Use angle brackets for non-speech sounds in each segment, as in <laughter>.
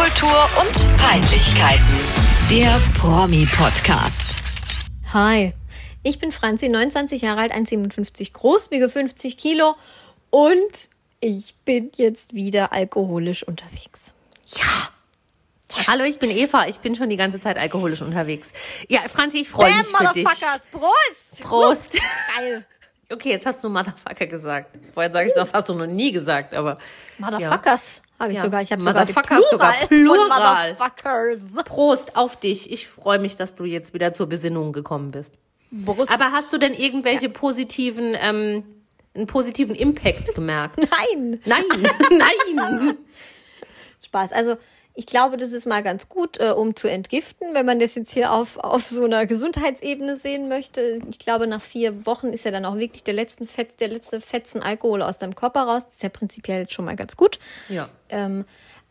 Popkultur und Peinlichkeiten. Der Promi-Podcast. Hi, ich bin Franzi, 29 Jahre alt, 1,57 groß, wiege 50 Kilo und ich bin jetzt wieder alkoholisch unterwegs. Ja. Hallo, ich bin Eva. Ich bin schon die ganze Zeit alkoholisch unterwegs. Ja, Franzi, ich freue mich für dich. Prost! Prost. Geil. Okay, jetzt hast du Motherfucker gesagt. Vorher sage ich, das hast du noch nie gesagt, aber Motherfuckers habe ich Ja. sogar. Ich habe sogar sogar Plural Motherfuckers. Prost auf dich. Ich freue mich, dass du jetzt wieder zur Besinnung gekommen bist. Brust. Aber hast du denn irgendwelche positiven, ähm, einen positiven Impact gemerkt? <laughs> Nein. Nein, <laughs> nein. <laughs> Spaß. Also ich glaube, das ist mal ganz gut, äh, um zu entgiften, wenn man das jetzt hier auf, auf so einer Gesundheitsebene sehen möchte. Ich glaube, nach vier Wochen ist ja dann auch wirklich der, letzten Fetz, der letzte Fetzen Alkohol aus deinem Körper raus. Das ist ja prinzipiell jetzt schon mal ganz gut. Ja. Ähm,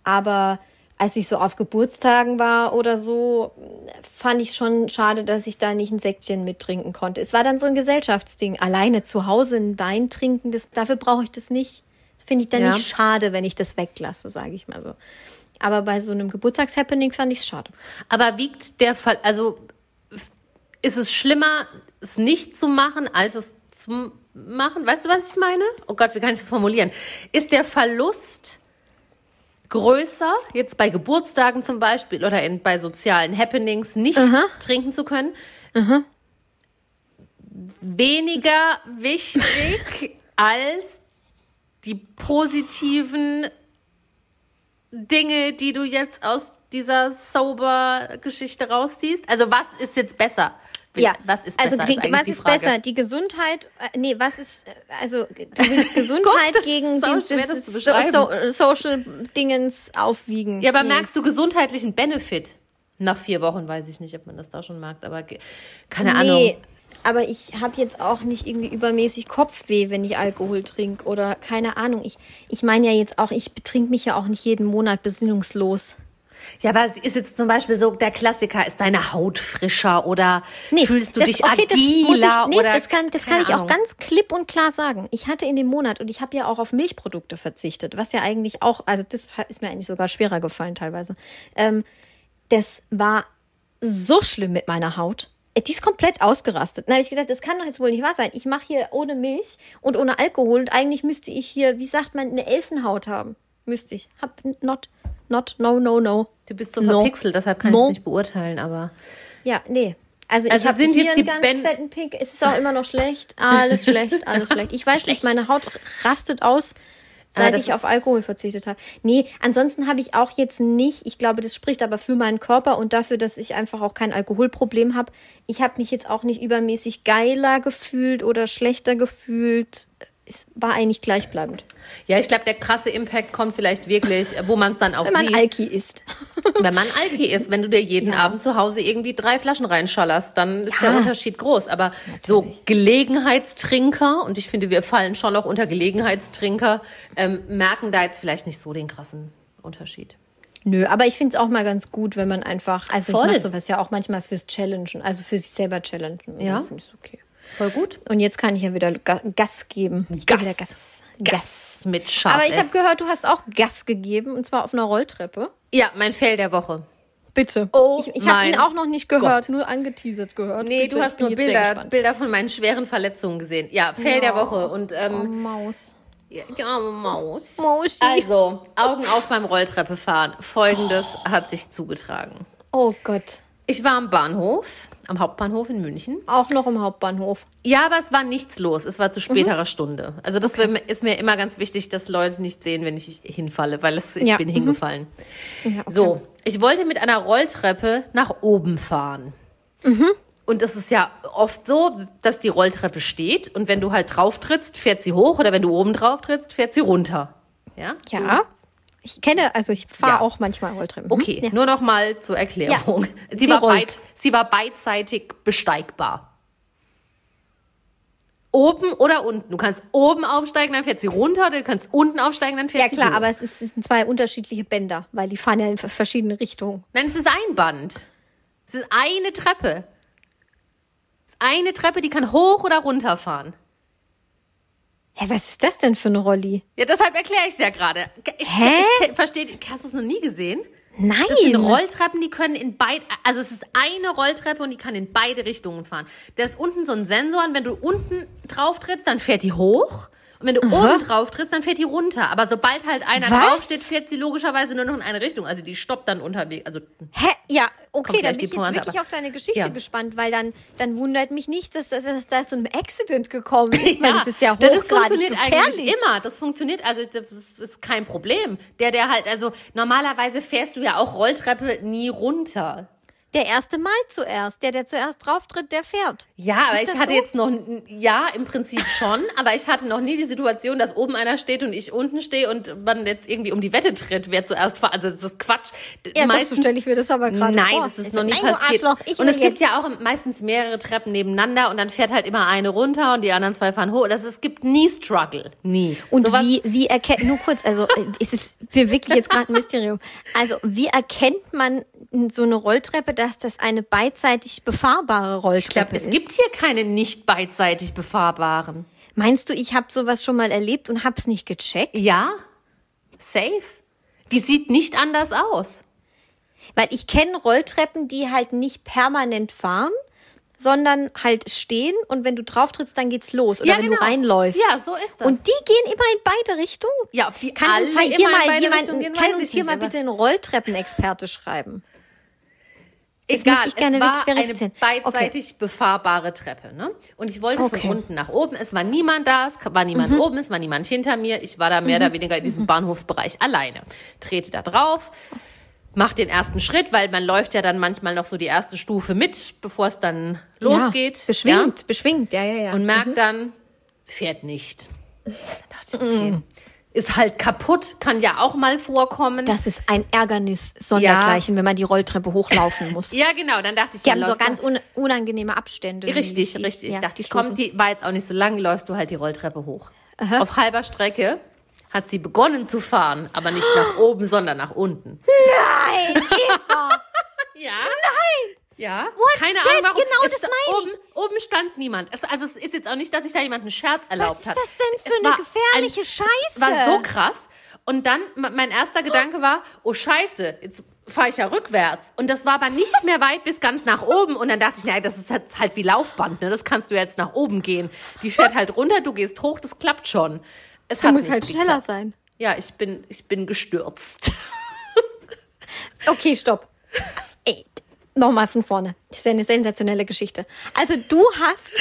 aber als ich so auf Geburtstagen war oder so, fand ich schon schade, dass ich da nicht ein Säckchen mittrinken konnte. Es war dann so ein Gesellschaftsding. Alleine zu Hause ein Wein trinken, das, dafür brauche ich das nicht. Das finde ich dann Ja. nicht schade, wenn ich das weglasse, sage ich mal so. Aber bei so einem Geburtstagshappening fand ich es schade. Aber wiegt der Fall, also ist es schlimmer, es nicht zu machen, als es zu machen? Weißt du, was ich meine? Oh Gott, wie kann ich das formulieren? Ist der Verlust größer, jetzt bei Geburtstagen zum Beispiel oder in, bei sozialen Happenings nicht trinken zu können? Weniger wichtig <laughs> als die positiven Dinge, die du jetzt aus dieser Sober-Geschichte rausziehst? Also was ist jetzt besser? Was ist besser? also die, ist was ist besser? Die Gesundheit, äh, nee, was ist, äh, also du <laughs> willst Gesundheit das gegen so den, schwer, so, Social Dingens aufwiegen. Ja, aber Nee. merkst du gesundheitlichen Benefit? Nach vier Wochen weiß ich nicht, ob man das da schon merkt, aber keine Nee, Ahnung. Aber ich habe jetzt auch nicht irgendwie übermäßig Kopfweh, wenn ich Alkohol trinke oder keine Ahnung. Ich, ich meine ja jetzt auch, ich betrink mich ja auch nicht jeden Monat besinnungslos. Ja, aber es ist jetzt zum Beispiel so, der Klassiker, ist deine Haut frischer oder Nee, fühlst du das- dich okay, das muss ich, agiler nee, oder das kann, das kann ich auch ganz klipp und klar sagen. Ich hatte in dem Monat und ich habe ja auch auf Milchprodukte verzichtet, was ja eigentlich auch, also das ist mir eigentlich sogar schwerer gefallen teilweise. Ähm, das war so schlimm mit meiner Haut. Äh, Die ist komplett ausgerastet. Dann habe ich gedacht, das kann doch jetzt wohl nicht wahr sein. Ich mache hier ohne Milch und ohne Alkohol und eigentlich müsste ich hier, wie sagt man, eine Elfenhaut haben. Müsste ich. Hab not, not, no, no, no. Du bist so No. verpixelt, deshalb kann ich No. es nicht beurteilen, aber Ja, nee. Also, Also ich sind jetzt die ganz Ben- fetten Pink. Es ist auch immer noch schlecht. Alles schlecht, alles <laughs> schlecht. Ich weiß nicht, meine Haut rastet aus, seit das ich auf Alkohol verzichtet habe. Nee, ansonsten habe ich auch jetzt nicht, ich glaube, das spricht aber für meinen Körper und dafür, dass ich einfach auch kein Alkoholproblem habe. Ich habe mich jetzt auch nicht übermäßig geiler gefühlt oder schlechter gefühlt. Es war eigentlich gleichbleibend. ja, ich glaube, der krasse Impact kommt vielleicht wirklich, wo man es dann auch Wenn man sieht. Alki isst. <laughs> Wenn man Alki ist, wenn du dir jeden Abend zu Hause irgendwie drei Flaschen reinschallerst, dann ist der Unterschied groß. Aber so Gelegenheitstrinker, und ich finde, wir fallen schon auch unter Gelegenheitstrinker, ähm, merken da jetzt vielleicht nicht so den krassen Unterschied. Nö, aber ich finde es auch mal ganz gut, wenn man einfach, also Voll. ich mache sowas ja auch manchmal fürs Challengen, also für sich selber challengen. Ja. finde ich okay. Voll gut. Und jetzt kann ich ja wieder Ga Gas geben. Ich gebe wieder Gas. Gas mit Scharf. Aber ich habe gehört, du hast auch Gas gegeben und zwar auf einer Rolltreppe. Ja, mein Fail der Woche. Bitte. Oh ich ich habe ihn auch noch nicht gehört, Gott. nur angeteasert gehört. Nee, Bitte, du hast nur Bilder. Bilder von meinen schweren Verletzungen gesehen. Ja, Fail der Woche. Und Oh, ähm, Maus. ja, ja, Maus. Mauschi. Also, Augen auf beim Rolltreppe fahren. Folgendes hat sich zugetragen. Oh Gott. Ich war am Bahnhof, am Hauptbahnhof in München. Auch noch im Hauptbahnhof. Ja, aber es war nichts los. Es war zu späterer Stunde. Also das wär- ist mir immer ganz wichtig, dass Leute nicht sehen, wenn ich hinfalle, weil es, ich Ja, bin mhm. hingefallen. Ja, okay. So, ich wollte mit einer Rolltreppe nach oben fahren. Mhm. Und es ist ja oft so, dass die Rolltreppe steht und wenn du halt drauf trittst, fährt sie hoch oder wenn du oben drauf trittst, fährt sie runter. Ja? Ja. Ich kenne, also ich fahre Ja. auch manchmal Rolltreppen. Okay, Ja. nur noch mal zur Erklärung. <laughs> Sie, Sie war beid, sie war beidseitig besteigbar. Oben oder unten. Du kannst oben aufsteigen, dann fährt sie runter, du kannst unten aufsteigen, dann fährt Ja sie klar, hoch. aber es, ist, es sind zwei unterschiedliche Bänder, weil die fahren ja in verschiedene Richtungen. Nein, es ist ein Band. Es ist eine Treppe. Es ist eine Treppe, die kann hoch oder runter fahren. Hä, was ist das denn für eine Rolli? Ja, deshalb erkläre ich es ja gerade. Ich, Hä? Ich, ich, verstehe, hast du es noch nie gesehen? Nein. Das sind Rolltreppen, die können in beide, also es ist eine Rolltreppe und die kann in beide Richtungen fahren. Da ist unten so ein Sensor und wenn du unten drauf trittst, dann fährt die hoch. Und wenn du oben drauf trittst, dann fährt die runter. Aber sobald halt einer Was? draufsteht, fährt sie logischerweise nur noch in eine Richtung. Also die stoppt dann unterwegs. Also Hä? Ja, okay, dann bin ich jetzt Pointe, wirklich aber- auf deine Geschichte Ja. gespannt, weil dann, dann wundert mich nicht, dass, dass, dass da so ein Accident gekommen <laughs> ist, weil das ist ja das hochgradig funktioniert gefährlich. eigentlich immer. Das funktioniert, also das ist kein Problem. Der, der halt, also normalerweise fährst du ja auch Rolltreppe nie runter. Der erste Mal zuerst, der, der zuerst drauftritt, der fährt. Ja, aber ich hatte so? jetzt noch, ja, im Prinzip schon, aber ich hatte noch nie die Situation, dass oben einer steht und ich unten stehe und man jetzt irgendwie um die Wette tritt, wer zuerst fahrt. Also das ist Quatsch. Ja, doch, so ich mir das aber gerade Nein, vor. das ist Ich noch so, nie nein, passiert. Arschloch, ich und es will gibt ja auch meistens mehrere Treppen nebeneinander und dann fährt halt immer eine runter und die anderen zwei fahren hoch. Das, es gibt nie Struggle. Nie. Und Sowas- wie, wie erkennt, nur kurz, also äh, es ist für wirklich jetzt gerade ein Mysterium. Also wie erkennt man so eine Rolltreppe, dass das eine beidseitig befahrbare Ich glaube, es ist? gibt hier keine nicht beidseitig befahrbaren. Meinst du, ich habe sowas schon mal erlebt und hab's nicht gecheckt? Ja, safe. Die sieht nicht anders aus. Weil ich kenne Rolltreppen, die halt nicht permanent fahren, sondern halt stehen und wenn du drauf trittst, dann geht's los. Oder Ja, wenn genau. du reinläufst. Ja, so ist das. Und die gehen immer in beide Richtungen. Ja, ob die Kann alle uns halt immer hier in mal beide jemand, Richtungen gehen, kann uns hier nicht, mal bitte einen Rolltreppenexperte schreiben? Jetzt Egal, ich gerne es war eine beidseitig befahrbare Treppe. Ne? Und ich wollte Okay. Mhm. von unten nach oben. Es war niemand da, es war niemand oben, es war niemand hinter mir. Ich war da mehr oder weniger in diesem Bahnhofsbereich alleine. Trete da drauf, mach den ersten Schritt, weil man läuft ja dann manchmal noch so die erste Stufe mit, bevor es dann losgeht. Ja, beschwingt, beschwingt, ja, ja, ja. Und merkt dann, fährt nicht. Da dachte ich, okay. Ist halt kaputt, kann ja auch mal vorkommen. das ist ein Ärgernis sondergleichen, wenn man die Rolltreppe hochlaufen <laughs> muss. ja, genau, dann dachte ich, Die ja, haben so ganz un unangenehme Abstände. Richtig, Die- richtig. ja, ich dachte, ich komm, die war jetzt auch nicht so lang, läufst du halt die Rolltreppe hoch. Auf halber Strecke hat sie begonnen zu fahren, aber nicht nach oben, sondern nach unten. <gasps> Nein, Eva. <laughs> Ja. Nein. Ja. Keine that? Ahnung, warum. Genau es das meine oben, oben stand niemand. Es, also es ist jetzt auch nicht, dass ich da jemanden einen Scherz erlaubt ist hat. das denn für Es eine gefährliche Es Scheiße? war so krass. Und dann, mein erster Gedanke war, oh Scheiße, jetzt fahre ich ja rückwärts. Und das war aber nicht mehr weit bis ganz nach oben. Und dann dachte ich, nein, das ist jetzt halt wie Laufband, ne? Das kannst du jetzt nach oben gehen. Die fährt halt runter, du gehst hoch, das klappt schon. Es hat muss nicht halt schneller geklappt. sein. Ja, ich bin, ich bin gestürzt. Okay, stopp. Nochmal von vorne. Das ist eine sensationelle Geschichte. Also du hast,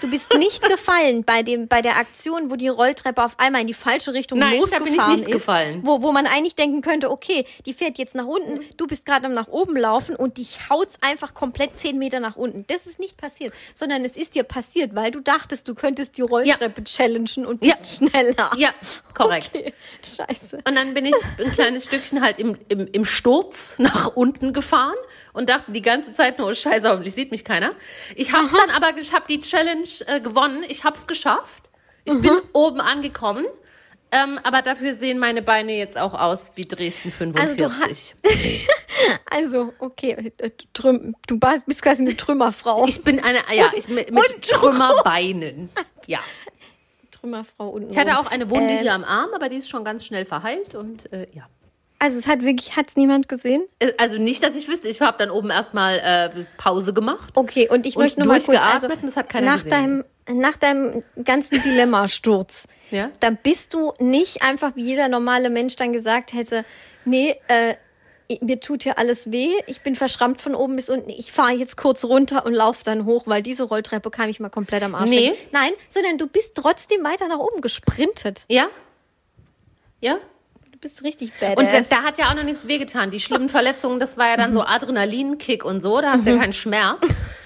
du bist nicht <laughs> gefallen bei dem, bei der Aktion, wo die Rolltreppe auf einmal in die falsche Richtung Nein, da losgefahren bin ich nicht ist. gefallen. Wo, wo man eigentlich denken könnte, okay, die fährt jetzt nach unten, du bist gerade am nach oben laufen und die haut's einfach komplett zehn Meter nach unten. Das ist nicht passiert, sondern es ist dir passiert, weil du dachtest, du könntest die Rolltreppe challengen und Ja. bist schneller. Ja, korrekt. <laughs> Okay. Scheiße. Und dann bin ich ein kleines Stückchen halt im, im, im Sturz nach unten gefahren und dachte die ganze Zeit nur, oh scheiße, hoffentlich sieht mich keiner. Ich habe dann aber, ich habe die Challenge äh, gewonnen. Ich habe es geschafft. Ich bin Mhm. oben angekommen. Ähm, aber dafür sehen meine Beine jetzt auch aus wie Dresden Also du 45. <laughs> Also, okay, äh, Trüm du ba- bist quasi eine Trümmerfrau. ich bin eine, ja, ich mit, mit und- Trümmerbeinen. <laughs> Ja. Trümmerfrau unten. Ich hatte auch eine Wunde Äh. hier am Arm, aber die ist schon ganz schnell verheilt und äh, ja. Also es hat wirklich, hat's niemand gesehen? Äh, Also nicht, dass ich wüsste. Ich habe dann oben erstmal äh, Pause gemacht. Okay, und ich Und möchte noch mal kurz, also das hat keiner nach gesehen. deinem, nach deinem ganzen Dilemma-Sturz, <laughs> Ja. dann bist du nicht einfach wie jeder normale Mensch dann gesagt hätte, nee, äh, mir tut hier alles weh, ich bin verschrammt von oben bis unten, ich fahre jetzt kurz runter und laufe dann hoch, weil diese Rolltreppe kam ich mal komplett am Arsch. Nee. Nein, sondern du bist trotzdem weiter nach oben gesprintet. Ja? Ja? Du bist richtig badass. Und da, da hat ja auch noch nichts wehgetan. Die schlimmen Verletzungen, das war ja dann so Adrenalinkick und so. Da hast du ja keinen Schmerz.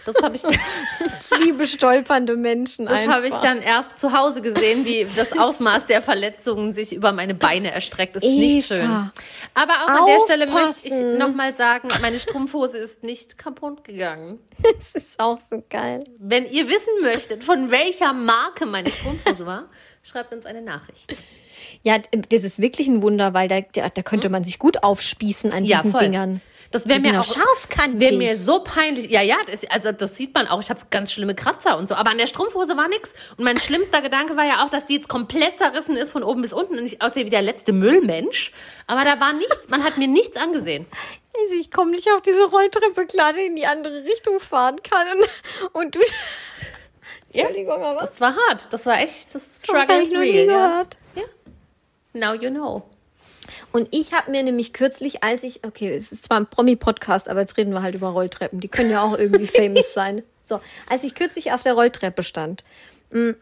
Das habe ich, <laughs> das liebe stolpernde Menschen habe ich dann erst zu Hause gesehen, wie das <laughs> Ausmaß der Verletzungen sich über meine Beine erstreckt. Das ist nicht Eva. schön. Aber auch an der Stelle möchte ich Aufpassen. nochmal sagen, meine Strumpfhose ist nicht kaputt gegangen. <laughs> Das ist auch so geil. Wenn ihr wissen möchtet, von welcher Marke meine Strumpfhose war, schreibt uns eine Nachricht. Ja, das ist wirklich ein Wunder, weil da, da, da könnte man sich gut aufspießen an Ja, diesen voll. Dingern. Das wäre mir auch scharfkantig. Das wäre mir so peinlich. Ja, ja, das, also das sieht man auch. Ich habe ganz schlimme Kratzer und so. Aber an der Strumpfhose war nix. Und mein schlimmster Gedanke war ja auch, dass die jetzt komplett zerrissen ist von oben bis unten und ich aussehe wie der letzte Müllmensch. Aber da war nichts. Man hat mir nichts angesehen. Also ich komme nicht auf diese Rolltreppe klar, die in die andere Richtung fahren kann. Und, und du. Entschuldigung, aber Das war hart. Das war echt. Das das Struggle habe is ich noch nie real. Ja. gehört. Now you know. Und ich habe mir nämlich kürzlich, als ich, okay, es ist zwar ein Promi-Podcast, aber jetzt reden wir halt über Rolltreppen. Die können ja auch irgendwie <laughs> famous sein. So, als ich kürzlich auf der Rolltreppe stand, mh,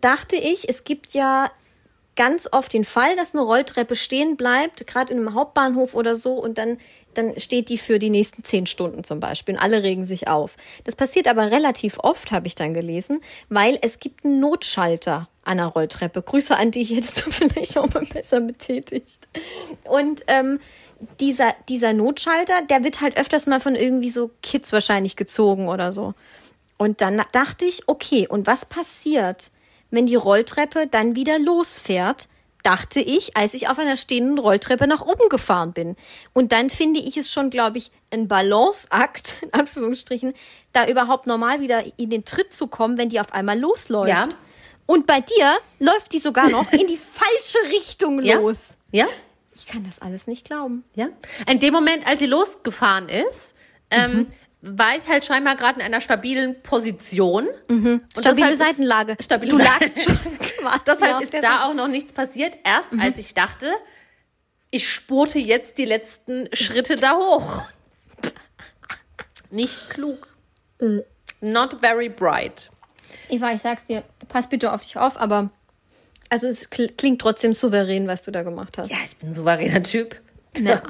dachte ich, es gibt ja ganz oft den Fall, dass eine Rolltreppe stehen bleibt, gerade in einem Hauptbahnhof oder so, und dann, dann steht die für die nächsten zehn Stunden zum Beispiel und alle regen sich auf. Das passiert aber relativ oft, habe ich dann gelesen, weil es gibt einen Notschalter der Rolltreppe. Grüße an die jetzt du vielleicht auch mal besser betätigt. Und ähm, dieser, dieser Notschalter, der wird halt öfters mal von irgendwie so Kids wahrscheinlich gezogen oder so. Und dann dachte ich, okay, und was passiert, wenn die Rolltreppe dann wieder losfährt? Dachte ich, als ich auf einer stehenden Rolltreppe nach oben gefahren bin. Und dann finde ich es schon, glaube ich, ein Balanceakt, in Anführungsstrichen, da überhaupt normal wieder in den Tritt zu kommen, wenn die auf einmal losläuft. Ja. Und bei dir läuft die sogar noch in die <laughs> falsche Richtung Ja? los. Ja? Ich kann das alles nicht glauben. Ja. In dem Moment, als sie losgefahren ist, ähm, war ich halt scheinbar gerade in einer stabilen Position. Und Stabile ist- Seitenlage. Stabile du lagst schon <laughs> quasi Deshalb ist da auch noch nichts passiert. Erst als ich dachte, ich spurte jetzt die letzten Schritte da hoch. <laughs> Nicht klug. Not very bright. Eva, ich sag's dir, pass bitte auf dich auf, aber also es kl klingt trotzdem souverän, was du da gemacht hast. Ja, ich bin ein souveräner Typ. <laughs> Ja.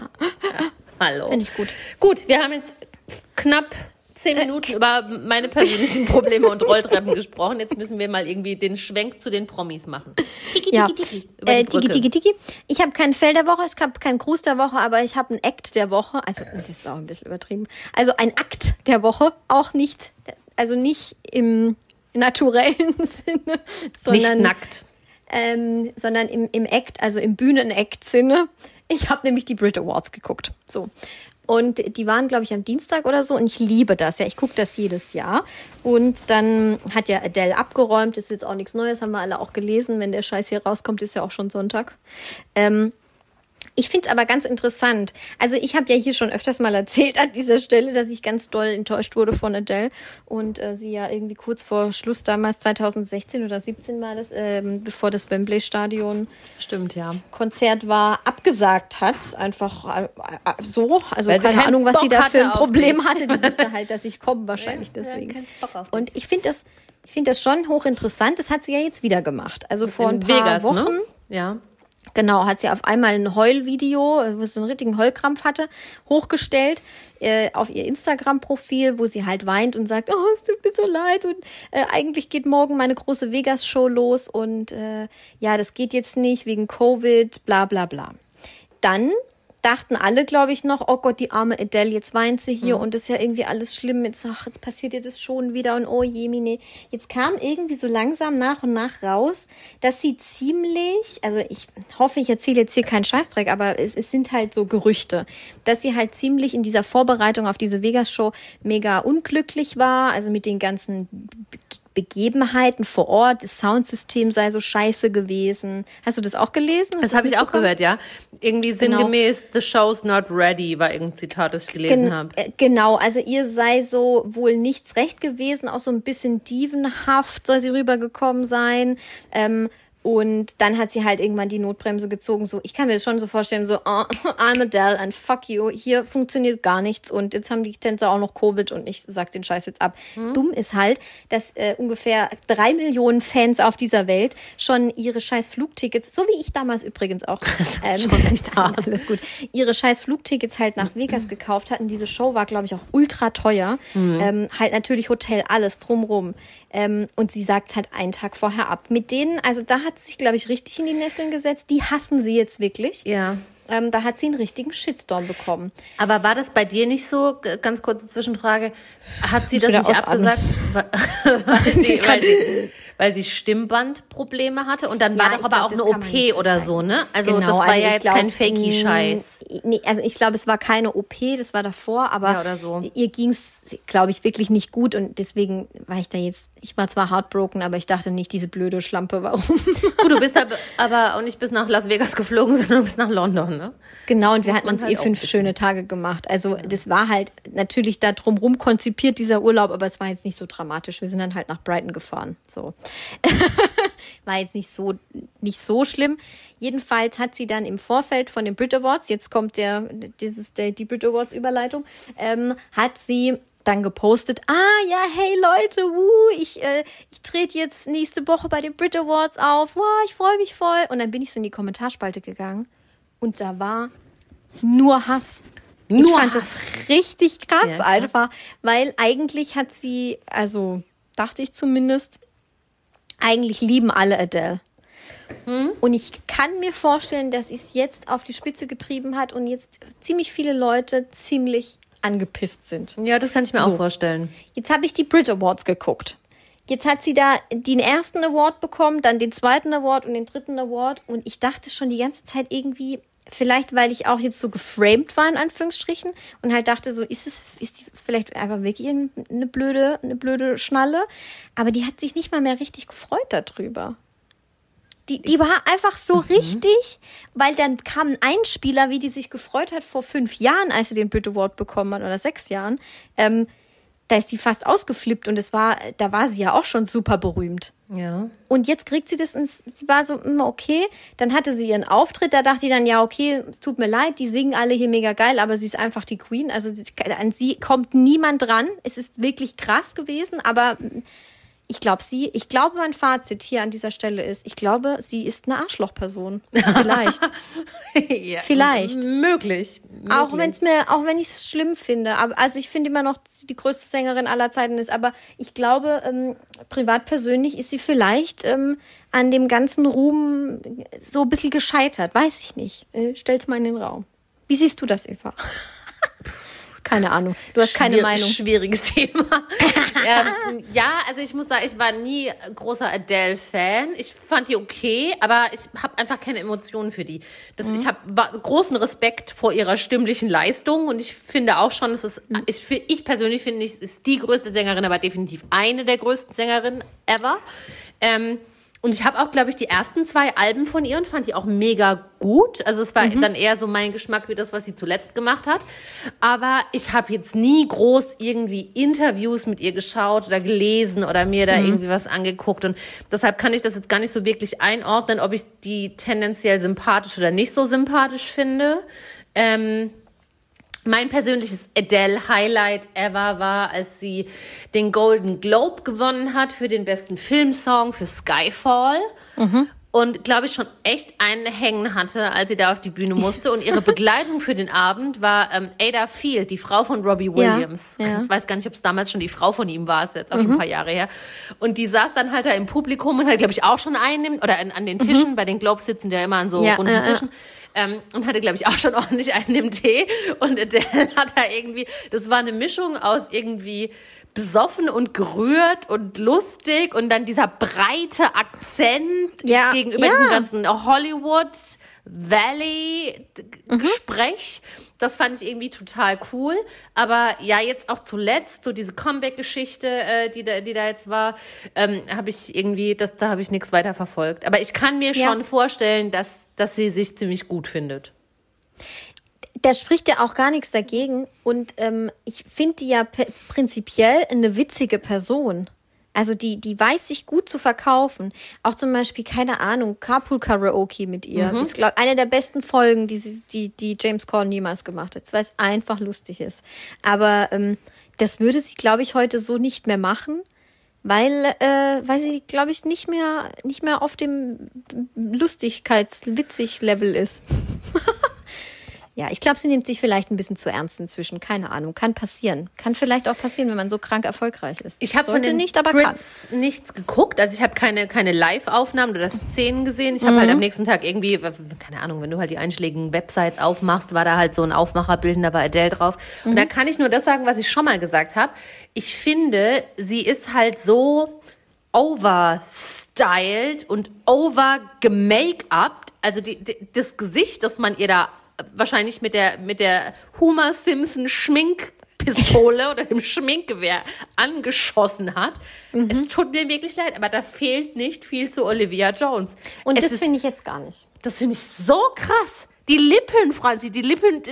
Hallo. Finde ich gut. Gut, wir haben jetzt knapp zehn Minuten über meine persönlichen Probleme und Rolltreppen gesprochen. Jetzt müssen wir mal irgendwie den Schwenk zu den Promis machen. Tiki, Ja. tiki, tiki. Äh, tiki, tiki, tiki. Ich habe keinen Fell der Woche, ich habe keinen Gruß der Woche, aber ich habe einen Act der Woche. Also, das ist auch ein bisschen übertrieben. Also ein Akt der Woche, auch nicht, also nicht im naturellen <laughs> Sinne, sondern, Nicht nackt. ähm, sondern im, im Act, also im Bühnen-Act-Sinne. Ich habe nämlich die Brit Awards geguckt. So. Und die waren, glaube ich, am Dienstag oder so. Und ich liebe das ja. Ich gucke das jedes Jahr. Und dann hat ja Adele abgeräumt. Das ist jetzt auch nichts Neues, haben wir alle auch gelesen. Wenn der Scheiß hier rauskommt, ist ja auch schon Sonntag. Ähm, ich finde es aber ganz interessant. Also ich habe ja hier schon öfters mal erzählt an dieser Stelle, dass ich ganz doll enttäuscht wurde von Adele und äh, sie ja irgendwie kurz vor Schluss damals 2016 oder 17 war das, ähm, bevor das Wembley Stadion Stimmt, ja. Konzert war, abgesagt hat. Einfach äh, äh, so. Also Weil sie keine Ahnung, was sie Bock da für ein Problem dich. hatte. Die <laughs> wusste halt, dass ich komme wahrscheinlich Ja, deswegen. dich. Und ich finde das, ich finde das schon hochinteressant. Das hat sie ja jetzt wieder gemacht. Also vor ein In paar Vegas, Wochen. ne? Ja. Genau, hat sie auf einmal ein Heulvideo, wo sie einen richtigen Heulkrampf hatte, hochgestellt äh, auf ihr Instagram-Profil, wo sie halt weint und sagt, oh, es tut mir so leid und äh, eigentlich geht morgen meine große Vegas-Show los und äh, ja, das geht jetzt nicht wegen Covid, bla bla bla. Dann dachten alle, glaube ich, noch, oh Gott, die arme Adele, jetzt weint sie hier und das ist ja irgendwie alles schlimm. Jetzt, ach, jetzt passiert ihr das schon wieder und oh je, mine. Jetzt kam irgendwie so langsam nach und nach raus, dass sie ziemlich, also ich hoffe, ich erzähle jetzt hier keinen Scheißdreck, aber es, es sind halt so Gerüchte, dass sie halt ziemlich in dieser Vorbereitung auf diese Vegas-Show mega unglücklich war, also mit den ganzen Begebenheiten vor Ort, das Soundsystem sei so scheiße gewesen. Hast du das auch gelesen? Hast Das habe ich auch gehört, ja. Irgendwie Genau. sinngemäß, the show's not ready, war irgendein Zitat, das ich gelesen Gen habe. äh, Genau, also ihr sei so wohl nichts recht gewesen, auch so ein bisschen dievenhaft soll sie rübergekommen sein. Ähm, und dann hat sie halt irgendwann die Notbremse gezogen. So, ich kann mir das schon so vorstellen, so, oh, I'm Adele and fuck you. Hier funktioniert gar nichts und jetzt haben die Tänzer auch noch Covid und ich sag den Scheiß jetzt ab. Dumm ist halt, dass äh, ungefähr drei Millionen Fans auf dieser Welt schon ihre scheiß Flugtickets, so wie ich damals übrigens auch, <laughs> Das ist schon echt <laughs> hart. alles gut, ihre scheiß Flugtickets halt nach Vegas gekauft hatten. Diese Show war, glaube ich, auch ultra teuer. Ähm, halt natürlich Hotel, alles drumrum. Ähm, und sie sagt halt einen Tag vorher ab. Mit denen, also da hat sie sich, glaube ich, richtig in die Nesseln gesetzt. Die hassen sie jetzt wirklich. Ja. Ähm, da hat sie einen richtigen Shitstorm bekommen. Aber war das bei dir nicht so? Ganz kurze Zwischenfrage. Hat sie das nicht ausatmen. abgesagt? <laughs> Weil, <laughs> sie, weil, sie, weil sie Stimmbandprobleme hatte. Und dann Ja, war doch aber glaub, auch das eine OP oder so, ne? Also Genau, das war also ja jetzt glaub, kein Fakey-Scheiß. mh, Nee, also ich glaube, es war keine OP, das war davor, aber Ja, so. ihr ging's, glaube ich, wirklich nicht gut und deswegen war ich da jetzt, ich war zwar heartbroken, aber ich dachte nicht, diese blöde Schlampe, warum? <laughs> Gut, du bist aber, <laughs> aber auch nicht bis nach Las Vegas geflogen, <laughs> sondern du bist nach London, ne? genau, und wir hatten uns halt eh fünf wissen. schöne Tage gemacht. Also das war halt natürlich da drumrum konzipiert, dieser Urlaub, aber es war jetzt nicht so dramatisch. Wir sind dann halt nach Brighton gefahren. So. <laughs> war jetzt nicht so, nicht so schlimm. Jedenfalls hat sie dann im Vorfeld von den Brit Awards, jetzt kommt der, dieses, der, die Brit Awards Überleitung, ähm, hat sie dann gepostet, ah ja, hey Leute, wuh, ich, äh, ich trete jetzt nächste Woche bei den Brit Awards auf, wow, ich freue mich voll. Und dann bin ich so in die Kommentarspalte gegangen und da war nur Hass. ich Nur fand Hass. das richtig krass Ja, krass. einfach, weil eigentlich hat sie, also dachte ich zumindest, eigentlich lieben alle Adele. Hm? Und ich kann mir vorstellen, dass sie es jetzt auf die Spitze getrieben hat und jetzt ziemlich viele Leute ziemlich angepisst sind. Ja, das kann ich mir So. auch vorstellen. Jetzt habe ich die Brit Awards geguckt. Jetzt hat sie da den ersten Award bekommen, dann den zweiten Award und den dritten Award. Und ich dachte schon die ganze Zeit irgendwie, vielleicht weil ich auch jetzt so geframed war, in Anführungsstrichen, und halt dachte so, ist es, ist die vielleicht einfach wirklich eine blöde, eine blöde Schnalle? Aber die hat sich nicht mal mehr richtig gefreut darüber. Die, die war einfach so richtig, weil dann kam ein Einspieler, wie die sich gefreut hat vor fünf Jahren, als sie den Brit Award bekommen hat, oder sechs Jahren. Ähm, da ist die fast ausgeflippt und es war, da war sie ja auch schon super berühmt. Ja. Und jetzt kriegt sie das ins, sie war so, mm, okay, dann hatte sie ihren Auftritt, da dachte ich dann, ja, okay, es tut mir leid, die singen alle hier mega geil, aber sie ist einfach die Queen, also sie, an sie kommt niemand dran. Es ist wirklich krass gewesen, aber mm, ich glaube, sie, ich glaube, mein Fazit hier an dieser Stelle ist, ich glaube, sie ist eine Arschlochperson. <laughs> Vielleicht. ja. Vielleicht. Möglich. Auch wenn es mir, auch wenn ich es schlimm finde, aber also ich finde immer noch, dass sie die größte Sängerin aller Zeiten ist, aber ich glaube, ähm, privat persönlich ist sie vielleicht ähm, an dem ganzen Ruhm so ein bisschen gescheitert. Weiß ich nicht. Äh, stell's mal in den Raum. Wie siehst du das, Eva? Keine Ahnung. Du hast keine Schwier- Meinung. Schwieriges <laughs> Thema. ähm, ja, also ich muss sagen, ich war nie großer Adele-Fan. Ich fand die okay, aber ich habe einfach keine Emotionen für die. Das, Mhm. Ich habe großen Respekt vor ihrer stimmlichen Leistung und ich finde auch schon, es ist, Mhm. ich, ich persönlich finde, es ist die größte Sängerin, aber definitiv eine der größten Sängerinnen ever. Ähm, und ich habe auch, glaube ich, die ersten zwei Alben von ihr und fand die auch mega gut. Also es war Mhm. dann eher so mein Geschmack wie das, was sie zuletzt gemacht hat. Aber ich habe jetzt nie groß irgendwie Interviews mit ihr geschaut oder gelesen oder mir Mhm. da irgendwie was angeguckt. Und deshalb kann ich das jetzt gar nicht so wirklich einordnen, ob ich die tendenziell sympathisch oder nicht so sympathisch finde. Ähm, mein persönliches Adele-Highlight ever war, als sie den Golden Globe gewonnen hat für den besten Filmsong für Skyfall. Und glaube ich schon echt einen Hängen hatte, als sie da auf die Bühne musste. Und ihre <laughs> Begleitung für den Abend war ähm, Ada Field, die Frau von Robbie Williams. ja. Ich weiß gar nicht, ob es damals schon die Frau von ihm war, ist jetzt auch schon ein paar Jahre her. Und die saß dann halt da im Publikum und hat, glaube ich, auch schon einen, oder an, an den Tischen, bei den Globes sitzen die ja immer an so Ja, runden ja, ja. Ähm, und hatte, glaube ich, auch schon ordentlich einen im Tee. Und Adele hat da irgendwie, das war eine Mischung aus irgendwie besoffen und gerührt und lustig und dann dieser breite Akzent Ja, gegenüber ja. diesem ganzen Hollywood Valley Mhm. Das fand ich irgendwie total cool. Aber ja, jetzt auch zuletzt, so diese Comeback-Geschichte, äh, die, da, die da jetzt war, ähm, habe ich irgendwie, das, da habe ich nichts weiter verfolgt. Aber ich kann mir Ja. schon vorstellen, dass, dass sie sich ziemlich gut findet. da spricht ja auch gar nichts dagegen. Und ähm, ich finde die ja prinzipiell eine witzige Person. Also die, die weiß sich gut zu verkaufen. Auch zum Beispiel, keine Ahnung, Carpool Karaoke mit ihr. Ist, glaube eine der besten Folgen, die, sie, die, die James Corden jemals gemacht hat. Weil es einfach lustig ist. Aber ähm, das würde sie, glaube ich, heute so nicht mehr machen. Weil, äh, weil sie, glaube ich, nicht mehr, nicht mehr auf dem Lustigkeits-Witzig-Level ist. <laughs> Ja, ich glaube, sie nimmt sich vielleicht ein bisschen zu ernst inzwischen. Keine Ahnung. Kann passieren. Kann vielleicht auch passieren, wenn man so krank erfolgreich ist. Ich habe den nicht, aber kann. Brits nichts geguckt. Also ich habe keine, keine Live-Aufnahmen oder Szenen gesehen. Ich habe Mhm. halt am nächsten Tag irgendwie, keine Ahnung, wenn du halt die einschlägigen Websites aufmachst, war da halt so ein Aufmacherbild, da war Adele drauf. Und Mhm. da kann ich nur das sagen, was ich schon mal gesagt habe. Ich finde, sie ist halt so overstyled und over gemake-upt. Also die, die, das Gesicht, das man ihr da wahrscheinlich mit der, mit der Homer Simpson Schminkpistole oder dem Schminkgewehr angeschossen hat. Mhm. Es tut mir wirklich leid, aber da fehlt nicht viel zu Olivia Jones. Und es das finde ich jetzt gar nicht. das finde ich so krass. Die Lippen, Franzi, die Lippen,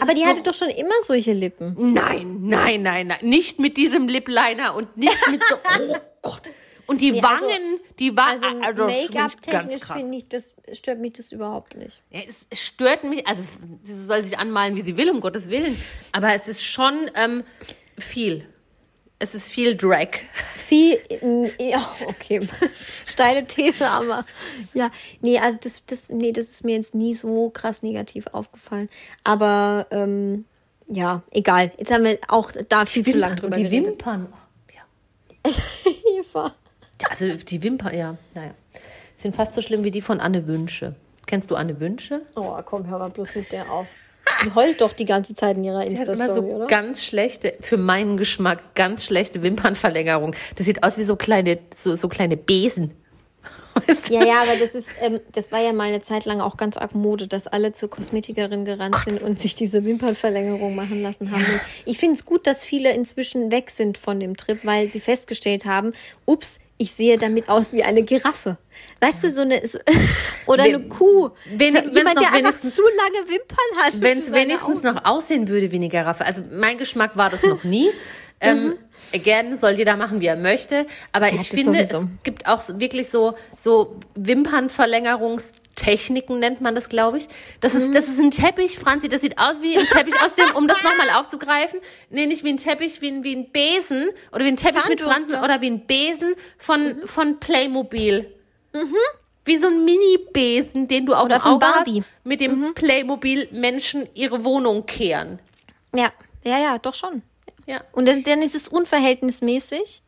Aber die hatte doch schon immer solche Lippen. Nein, nein, nein, nein. Nicht mit diesem Lip-Liner und nicht mit so. <laughs> Oh Gott. Und die Nee, also- Wangen, die Also also, das finde ich ganz Make-up-technisch finde ich, das stört mich das überhaupt nicht. Ja, es, es stört mich, also sie soll sich anmalen, wie sie will, um Gottes Willen. Aber es ist schon ähm, viel. Es ist viel Drag. Viel, ja, okay, <laughs> steile These, aber ja, nee, also das, das, nee, das ist mir jetzt nie so krass negativ aufgefallen. Aber ähm, ja, egal. Jetzt haben wir auch da viel zu lang drüber die geredet. Wimpern. Oh, ja. <laughs> Eva. Ja, Also die Wimpern, ja, naja. Sind fast so schlimm wie die von Anne Wünsche. Kennst du Anne Wünsche? Oh, komm, hör mal bloß mit der auf. Die heult doch die ganze Zeit in ihrer Die hat immer Insta-Story, so oder? ganz schlechte, für meinen Geschmack, ganz schlechte Wimpernverlängerung. Das sieht aus wie so kleine, so, so kleine Besen. Weißt du? Ja, ja, aber das ist, ähm, das war ja mal eine Zeit lang auch ganz arg Mode, dass alle zur Kosmetikerin gerannt sind und sich diese Wimpernverlängerung machen lassen haben. Und Ich finde es gut, dass viele inzwischen weg sind von dem Trip, weil sie festgestellt haben, ups, ich sehe damit aus wie eine Giraffe. Weißt du, so eine, so- <laughs> oder Wenn- eine Kuh. wenn's Jemand, noch der einfach zu lange Wimpern hat. Wenn es wenigstens Augen. noch aussehen würde wie eine Giraffe. Also mein Geschmack war das noch nie. <laughs> ähm, Gerne soll jeder machen, wie er möchte. Aber ich das finde, sowieso. es gibt auch wirklich so, so Wimpernverlängerungstechniken, nennt man das, glaube ich. Das ist, das ist ein Teppich, Franzi, das sieht aus wie ein Teppich aus dem, um das nochmal aufzugreifen. Nee, nicht wie ein Teppich, wie ein, wie ein Besen oder wie ein Teppich mit. Franzen oder wie ein Besen von, von Playmobil. Wie so ein Mini-Besen, den du auf Oder von Auge Barbie. hast, mit dem Playmobil-Menschen ihre Wohnung kehren. Ja, ja, ja, doch schon. Ja. Und dann, ist es unverhältnismäßig.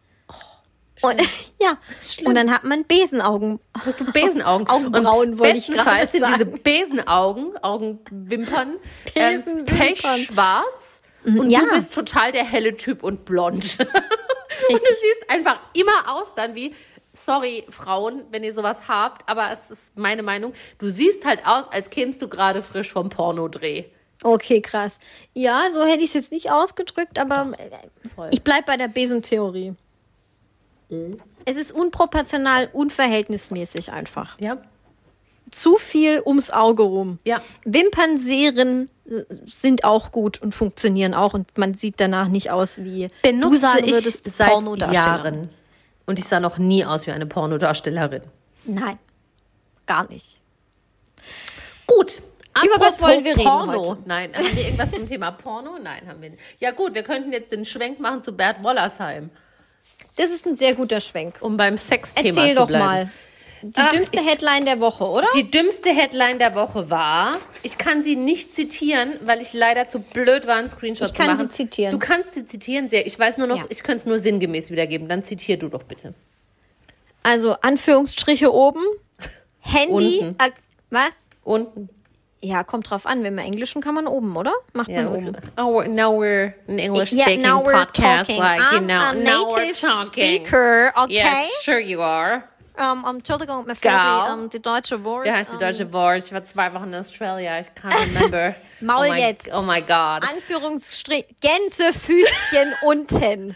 und, <laughs> ja, und dann hat man Besenaugen. Hast du Besenaugen? <laughs> Augenbrauen Und wollte ich gerade bestenfalls sind diese sagen. Besenaugen, Augenwimpern, <laughs> ähm, Besenwimpern. pechschwarz. Und ja. du bist total der helle Typ und blond. und du siehst einfach immer aus dann wie, sorry Frauen, wenn ihr sowas habt, aber es ist meine Meinung, du siehst halt aus, als kämst du gerade frisch vom Pornodreh. Okay, krass. Ja, so hätte ich es jetzt nicht ausgedrückt, aber äh, voll. ich bleibe bei der Besentheorie. Es ist unproportional, unverhältnismäßig einfach. Ja. Zu viel ums Auge rum. Ja. Wimpernserien äh, sind auch gut und funktionieren auch und man sieht danach nicht aus wie Benutze du sagen ich würdest seit Pornodarsteller. Jahren. Und ich sah noch nie aus wie eine Pornodarstellerin. Nein, gar nicht. Gut. Über was Apropos wollen wir reden Porno. heute? Nein, haben wir irgendwas zum Thema Porno? Nein, haben wir nicht. Ja gut, wir könnten jetzt den Schwenk machen zu Bert Wollersheim, Das ist ein sehr guter Schwenk. um beim Sexthema Erzähl zu doch bleiben. mal. Die Ach, dümmste ich- Headline der Woche, oder? Die dümmste Headline der Woche war, ich kann sie nicht zitieren, weil ich leider zu blöd war, einen Screenshot Ich zu kann machen. sie zitieren. Du kannst sie zitieren, sehr. Ich weiß nur noch, Ja. ich könnte es nur sinngemäß wiedergeben. Dann zitier du doch bitte. Also Anführungsstriche oben. Handy. Unten. Was? Unten. Ja, kommt drauf an. Wenn man Englischen kann man oben, oder? Macht Ja, man oben. oh, now we're an English Yeah, speaking now we're podcast, talking. like you I'm know, a now we're native talking. speaker, okay? Yes, sure you are. Ähm, ähm, Entschuldigung, mir fehlt die, ähm, die deutsche Wort. Wie heißt die deutsche Wort? Ich war zwei Wochen in Australia. Ich can't remember. <laughs> Maul oh my, jetzt. Oh my God. Anführungsstrich Gänsefüßchen <laughs> unten.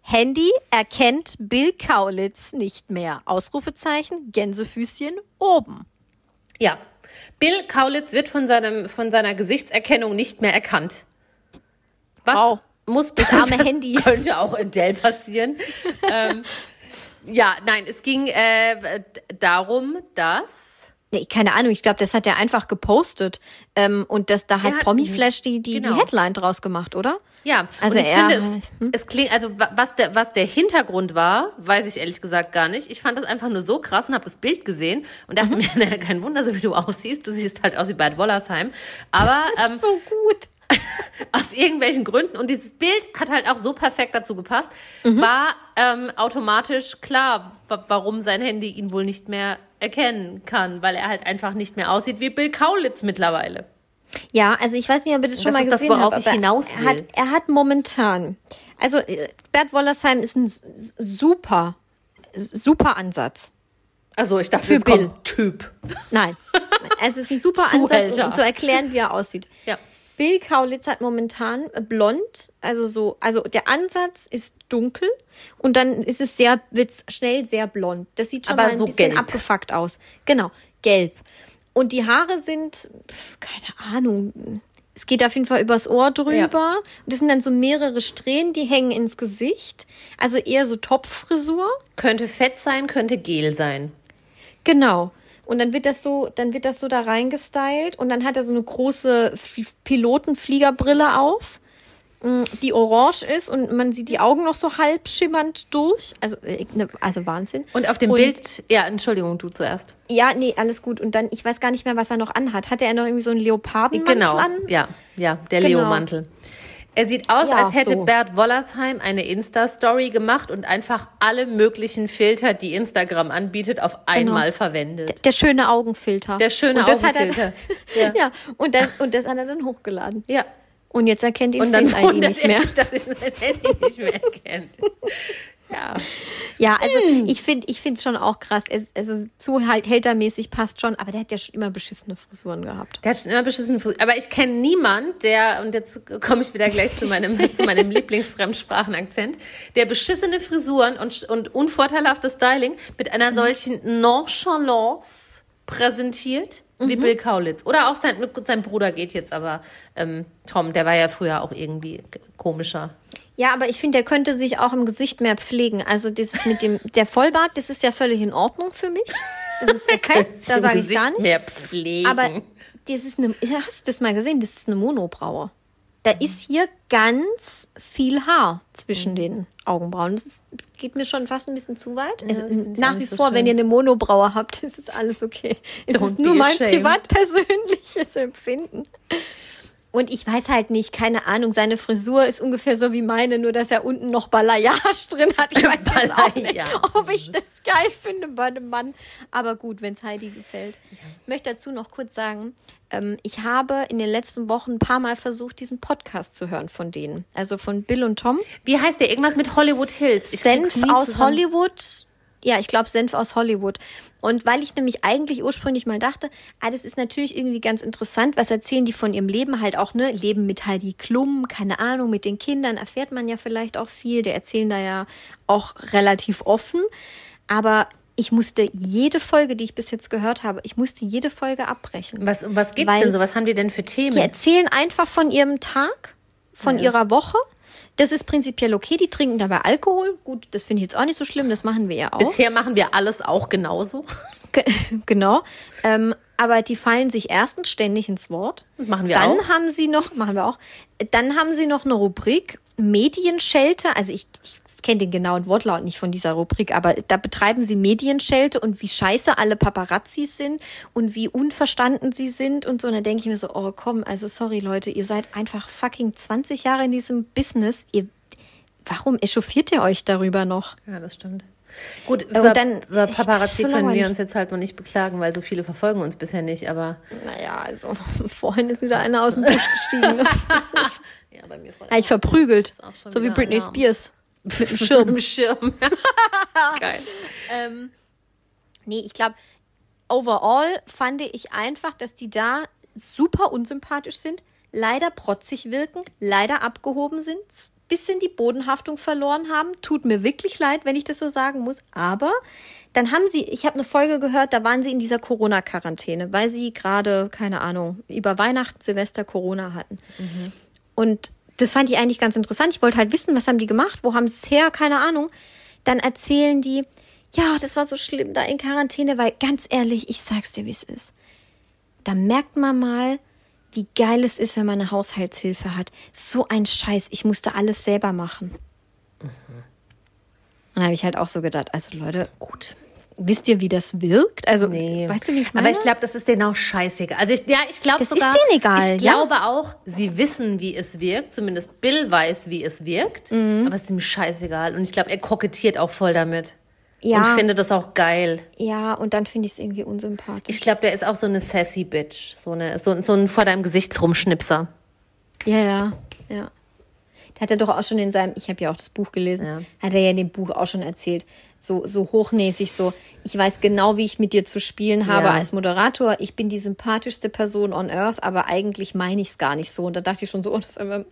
Handy erkennt Bill Kaulitz nicht mehr. Ausrufezeichen, Gänsefüßchen oben. Ja. Bill Kaulitz wird von, seinem, von seiner Gesichtserkennung nicht mehr erkannt. Was Wow. muss bis arme Handy. <laughs> Könnte auch in Dell passieren. ähm, ja, nein, es ging äh, darum, dass. Nee, keine Ahnung, ich glaube, das hat er einfach gepostet. Ähm, und das da hat hat- Promiflash die, die, genau. die Headline draus gemacht, oder? Ja, Also und ich er- finde, es, es klingt, also wa- was der, was der Hintergrund war, weiß ich ehrlich gesagt gar nicht. Ich fand das einfach nur so krass und habe das Bild gesehen und dachte Mhm. mir, <laughs> naja, kein Wunder, so wie du aussiehst. Du siehst halt aus wie Bad Wollersheim. Aber Das ähm, ist so gut. <laughs> aus irgendwelchen Gründen, und dieses Bild hat halt auch so perfekt dazu gepasst, Mhm. war ähm, automatisch klar, wa- warum sein Handy ihn wohl nicht mehr erkennen kann, weil er halt einfach nicht mehr aussieht wie Bill Kaulitz mittlerweile. Ja, also ich weiß nicht, ob ihr das schon Das mal ist das, gesehen worauf habt, ich hinaus er hat, er hat momentan Also äh, Bert Wollersheim ist ein super, super Ansatz. Also ich dachte, Für jetzt Bill. kommt Typ. Nein, also <laughs> es ist ein super Ansatz, um zu erklären, wie er aussieht. Ja. Bill Kaulitz hat momentan äh, blond, also so, also der Ansatz ist dunkel und dann ist es sehr, wird's schnell sehr blond. Das sieht schon Aber mal ein so bisschen gelb. abgefuckt aus. Genau, gelb. Und die Haare sind, keine Ahnung, es geht auf jeden Fall übers Ohr drüber. Und das sind dann so mehrere Strähnen, die hängen ins Gesicht. Also eher so Topfrisur. Könnte fett sein, könnte Gel sein. Genau. Und dann wird das so, dann wird das so da reingestylt und dann hat er so eine große Pilotenfliegerbrille auf, mh, die orange ist und man sieht die Augen noch so halb schimmernd durch. Also, äh, ne, also Wahnsinn. Und auf dem Und- Bild, ja, Entschuldigung, du zuerst. Ja, nee, alles gut. Und dann, ich weiß gar nicht mehr, was er noch anhat. Hatte er noch irgendwie so einen Leopardenmantel Genau, an? ja, ja, der Genau. Leo-Mantel. Er sieht aus, Ja, als hätte so. Bert Wollersheim eine Insta-Story gemacht und einfach alle möglichen Filter, die Instagram anbietet, auf einmal verwendet. Der schöne Augenfilter. Der schöne und das Augenfilter. Hat er, <laughs> Ja. ja. und das, und das hat er dann hochgeladen. Ja. Und jetzt erkennt ihn Und dann Face ID wundert nicht er mehr. sich, dass er sein Handy nicht mehr <laughs> erkennt. Ja. <laughs> Ja, also Hm. ich finde ich finde schon auch krass. Es, also zu halt hältermäßig passt schon, aber der hat ja schon immer beschissene Frisuren gehabt. Der hat schon immer beschissen Fris- Aber ich kenne niemand, der, und jetzt komme ich wieder gleich zu meinem, <laughs> zu meinem Lieblingsfremdsprachenakzent, der beschissene Frisuren und, und unvorteilhaftes Styling mit Mhm. einer solchen Nonchalance präsentiert wie Mhm. Bill Kaulitz. Oder auch sein, sein Bruder geht jetzt aber, ähm, Tom, der war ja früher auch irgendwie komischer. Ja, aber ich finde, der könnte sich auch im Gesicht mehr pflegen. Also dieses mit dem der Vollbart, das ist ja völlig in Ordnung für mich. Das ist <laughs> okay, da sage ich Gesicht gar nicht. mehr pflegen. Aber das ist eine, hast du das mal gesehen? Das ist eine Monobraue. Da ist hier ganz viel Haar zwischen den Augenbrauen. Das ist, geht mir schon fast ein bisschen zu weit. das auch nach wie so vor, schön. wenn ihr eine Monobraue habt, <laughs> ist es alles okay. Es Don't ist nur mein ashamed. privat persönliches Empfinden. Und ich weiß halt nicht, keine Ahnung, seine Frisur ist ungefähr so wie meine, nur dass er unten noch Balayage drin hat. Ich weiß jetzt auch nicht, Balayage. ob ich das geil finde bei einem Mann. Aber gut, wenn es Heidi gefällt. Ich möchte dazu noch kurz sagen, ähm, ich habe in den letzten Wochen ein paar Mal versucht, diesen Podcast zu hören von denen. Also von Bill und Tom. Wie heißt der? Irgendwas mit Hollywood Hills. Ich Senf aus zusammen. Hollywood. Ja, ich glaube Senf aus Hollywood. Und weil ich nämlich eigentlich ursprünglich mal dachte, ah, das ist natürlich irgendwie ganz interessant, was erzählen die von ihrem Leben halt auch, ne? Leben mit Heidi Klum, keine Ahnung, mit den Kindern erfährt man ja vielleicht auch viel. Der erzählen da ja auch relativ offen. Aber ich musste jede Folge, die ich bis jetzt gehört habe, ich musste jede Folge abbrechen. Was, um was geht's denn so? Was haben die denn für Themen? Die erzählen einfach von ihrem Tag, von ihrer Woche. Das ist prinzipiell okay. Die trinken dabei Alkohol. Gut, das finde ich jetzt auch nicht so schlimm. Das machen wir ja auch. Bisher machen wir alles auch genauso. Ge- <laughs> genau. Ähm, aber die fallen sich erstens ständig ins Wort. Machen wir Dann auch. haben sie noch, machen wir auch. Dann haben sie noch eine Rubrik Medienschelte. Also ich, ich kenne den genauen Wortlaut nicht von dieser Rubrik, aber da betreiben sie Medienschelte und wie scheiße alle Paparazzis sind und wie unverstanden sie sind und so. Und dann denke ich mir so, oh komm, also sorry Leute, ihr seid einfach fucking 20 Jahre in diesem Business. Ihr, warum echauffiert ihr euch darüber noch? Ja, das stimmt. Gut, Und über, dann- über Paparazzi so können wir uns jetzt halt noch nicht beklagen, weil so viele verfolgen uns bisher nicht, aber Naja, also <laughs> vorhin ist wieder einer aus dem Busch gestiegen. <laughs> Das ist, ja, bei mir vor eigentlich verprügelt. So wie Britney. Spears. <laughs> Mit dem Schirm. im <laughs> Schirm. Geil. Nee, ich glaube, overall fand ich einfach, dass die da super unsympathisch sind, leider protzig wirken, leider abgehoben sind, bisschen die Bodenhaftung verloren haben. Tut mir wirklich leid, wenn ich das so sagen muss. Aber dann haben sie, ich habe eine Folge gehört, da waren sie in dieser Corona-Quarantäne, weil sie gerade, keine Ahnung, über Weihnachten, Silvester Corona hatten. Und das fand ich eigentlich ganz interessant. Ich wollte halt wissen, was haben die gemacht, wo haben sie es her, keine Ahnung. Dann erzählen die, ja, das war so schlimm da in Quarantäne, weil ganz ehrlich, ich sag's dir, wie es ist. Da merkt man mal, wie geil es ist, wenn man eine Haushaltshilfe hat. So ein Scheiß, ich musste alles selber machen. Und da habe ich halt auch so gedacht, also Leute, Gut. Wisst ihr, wie das wirkt? Also, Nee. weißt du, wie ich meine? Aber ich glaube, das ist denen auch scheißegal. Also ich, ja, ich glaube Das sogar. ist denen egal, Ich ja. glaube auch, sie wissen, wie es wirkt. Zumindest Bill weiß, wie es wirkt. Mhm. Aber es ist ihm scheißegal. Und ich glaube, er kokettiert auch voll damit. ja, Und findet das auch geil. ja, und dann finde ich es irgendwie unsympathisch. Ich glaube, der ist auch so eine sassy Bitch. So, eine, so, so ein vor deinem Gesichtsrumschnipser. Ja, ja, ja. Da hat er doch auch schon in seinem, ich habe ja auch das Buch gelesen, Ja. hat er ja in dem Buch auch schon erzählt, so, so hochnäsig, so, ich weiß genau, wie ich mit dir zu spielen habe Ja. als Moderator. Ich bin die sympathischste Person on Earth, aber eigentlich meine ich es gar nicht so. Und da dachte ich schon so, oh, das ist einfach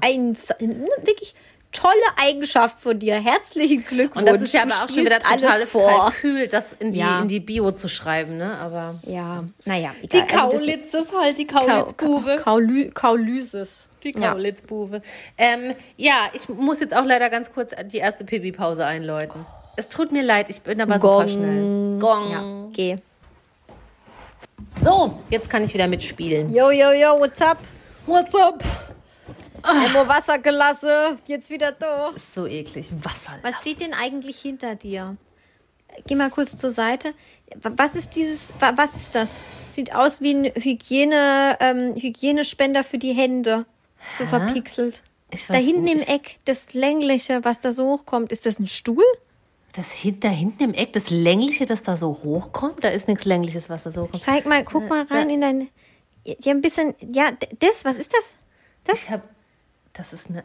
ein, eine wirklich tolle Eigenschaft von dir. Herzlichen Glückwunsch. Und das ist ja aber auch schon wieder totales vor. Kalkül, das in die, Ja. in die Bio zu schreiben, ne? Aber. Ja, naja, Die egal. Also das- Kaulitz ist halt die Kau- Kaulitzbuwe. Kau- Kaulü Kaulysis. Die Ja. Kaulitzbuwe. Ähm, ja, ich muss jetzt auch leider ganz kurz die erste Pipi-Pause einläuten. Es tut mir leid, ich bin aber super Gong. schnell. Gong. Ja, geh. So, jetzt kann ich wieder mitspielen. Yo, yo, yo, what's up? What's up? Emo Wassergelasse, jetzt wieder da. Ist so eklig. Wasser. Was steht denn eigentlich hinter dir? Geh mal kurz zur Seite. Was ist dieses, wa- was ist das? Sieht aus wie ein Hygiene, ähm, Hygienespender für die Hände. So verpixelt. Ich Da hinten im. Eck, das längliche, was da so hochkommt, ist das ein Stuhl? Das da hinten im Eck, das längliche, das da so hochkommt, da ist nichts längliches, was da so hochkommt. Zeig mal, guck mal rein in dein. Ja, ein bisschen. Ja, das, was ist das? Das? Ich hab. Das ist eine.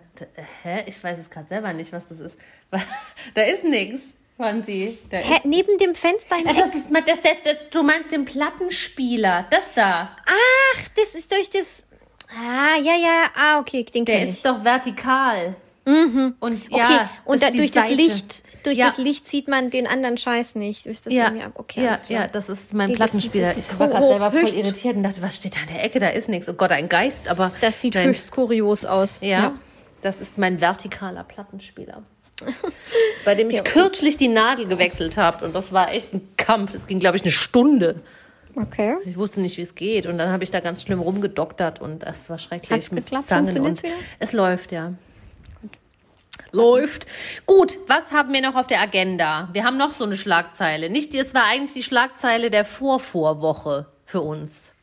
Hä? Ich weiß es gerade selber nicht, was das ist. <laughs> Da ist nichts, Franzi. Da ist Hä, neben dem Fenster im Ja, das ist, das, das, das, du meinst den Plattenspieler, das da. Ach, das ist durch das. Ah, ja, ja, ah, okay, den Der kenne ich. ist doch vertikal. Und Okay, ja, und da, ist die durch das Seite. Licht, durch Ja. das Licht sieht man den anderen Scheiß nicht. Ist das Ja? Okay, ja, ja, das ist mein das Plattenspieler. sieht- das ich war gerade selber voll höchst- irritiert und dachte, was steht da in der Ecke? Da ist nichts. Oh Gott, ein Geist, aber. Das sieht Nein. höchst kurios aus. Ja, das ist mein vertikaler Plattenspieler. <laughs> bei dem ich kürzlich die Nadel gewechselt habe. Und das war echt ein Kampf. Das ging, glaube ich, eine Stunde. Okay. Ich wusste nicht, wie es geht. Und dann habe ich da ganz schlimm rumgedoktert und das war schrecklich. Hat's mit geklappt? Zangen Funktioniert's und wieder? Es läuft, ja. Läuft. Gut, was haben wir noch auf der Agenda? Wir haben noch so eine Schlagzeile. Nicht, die- es war eigentlich die Schlagzeile der Vorvorwoche für uns.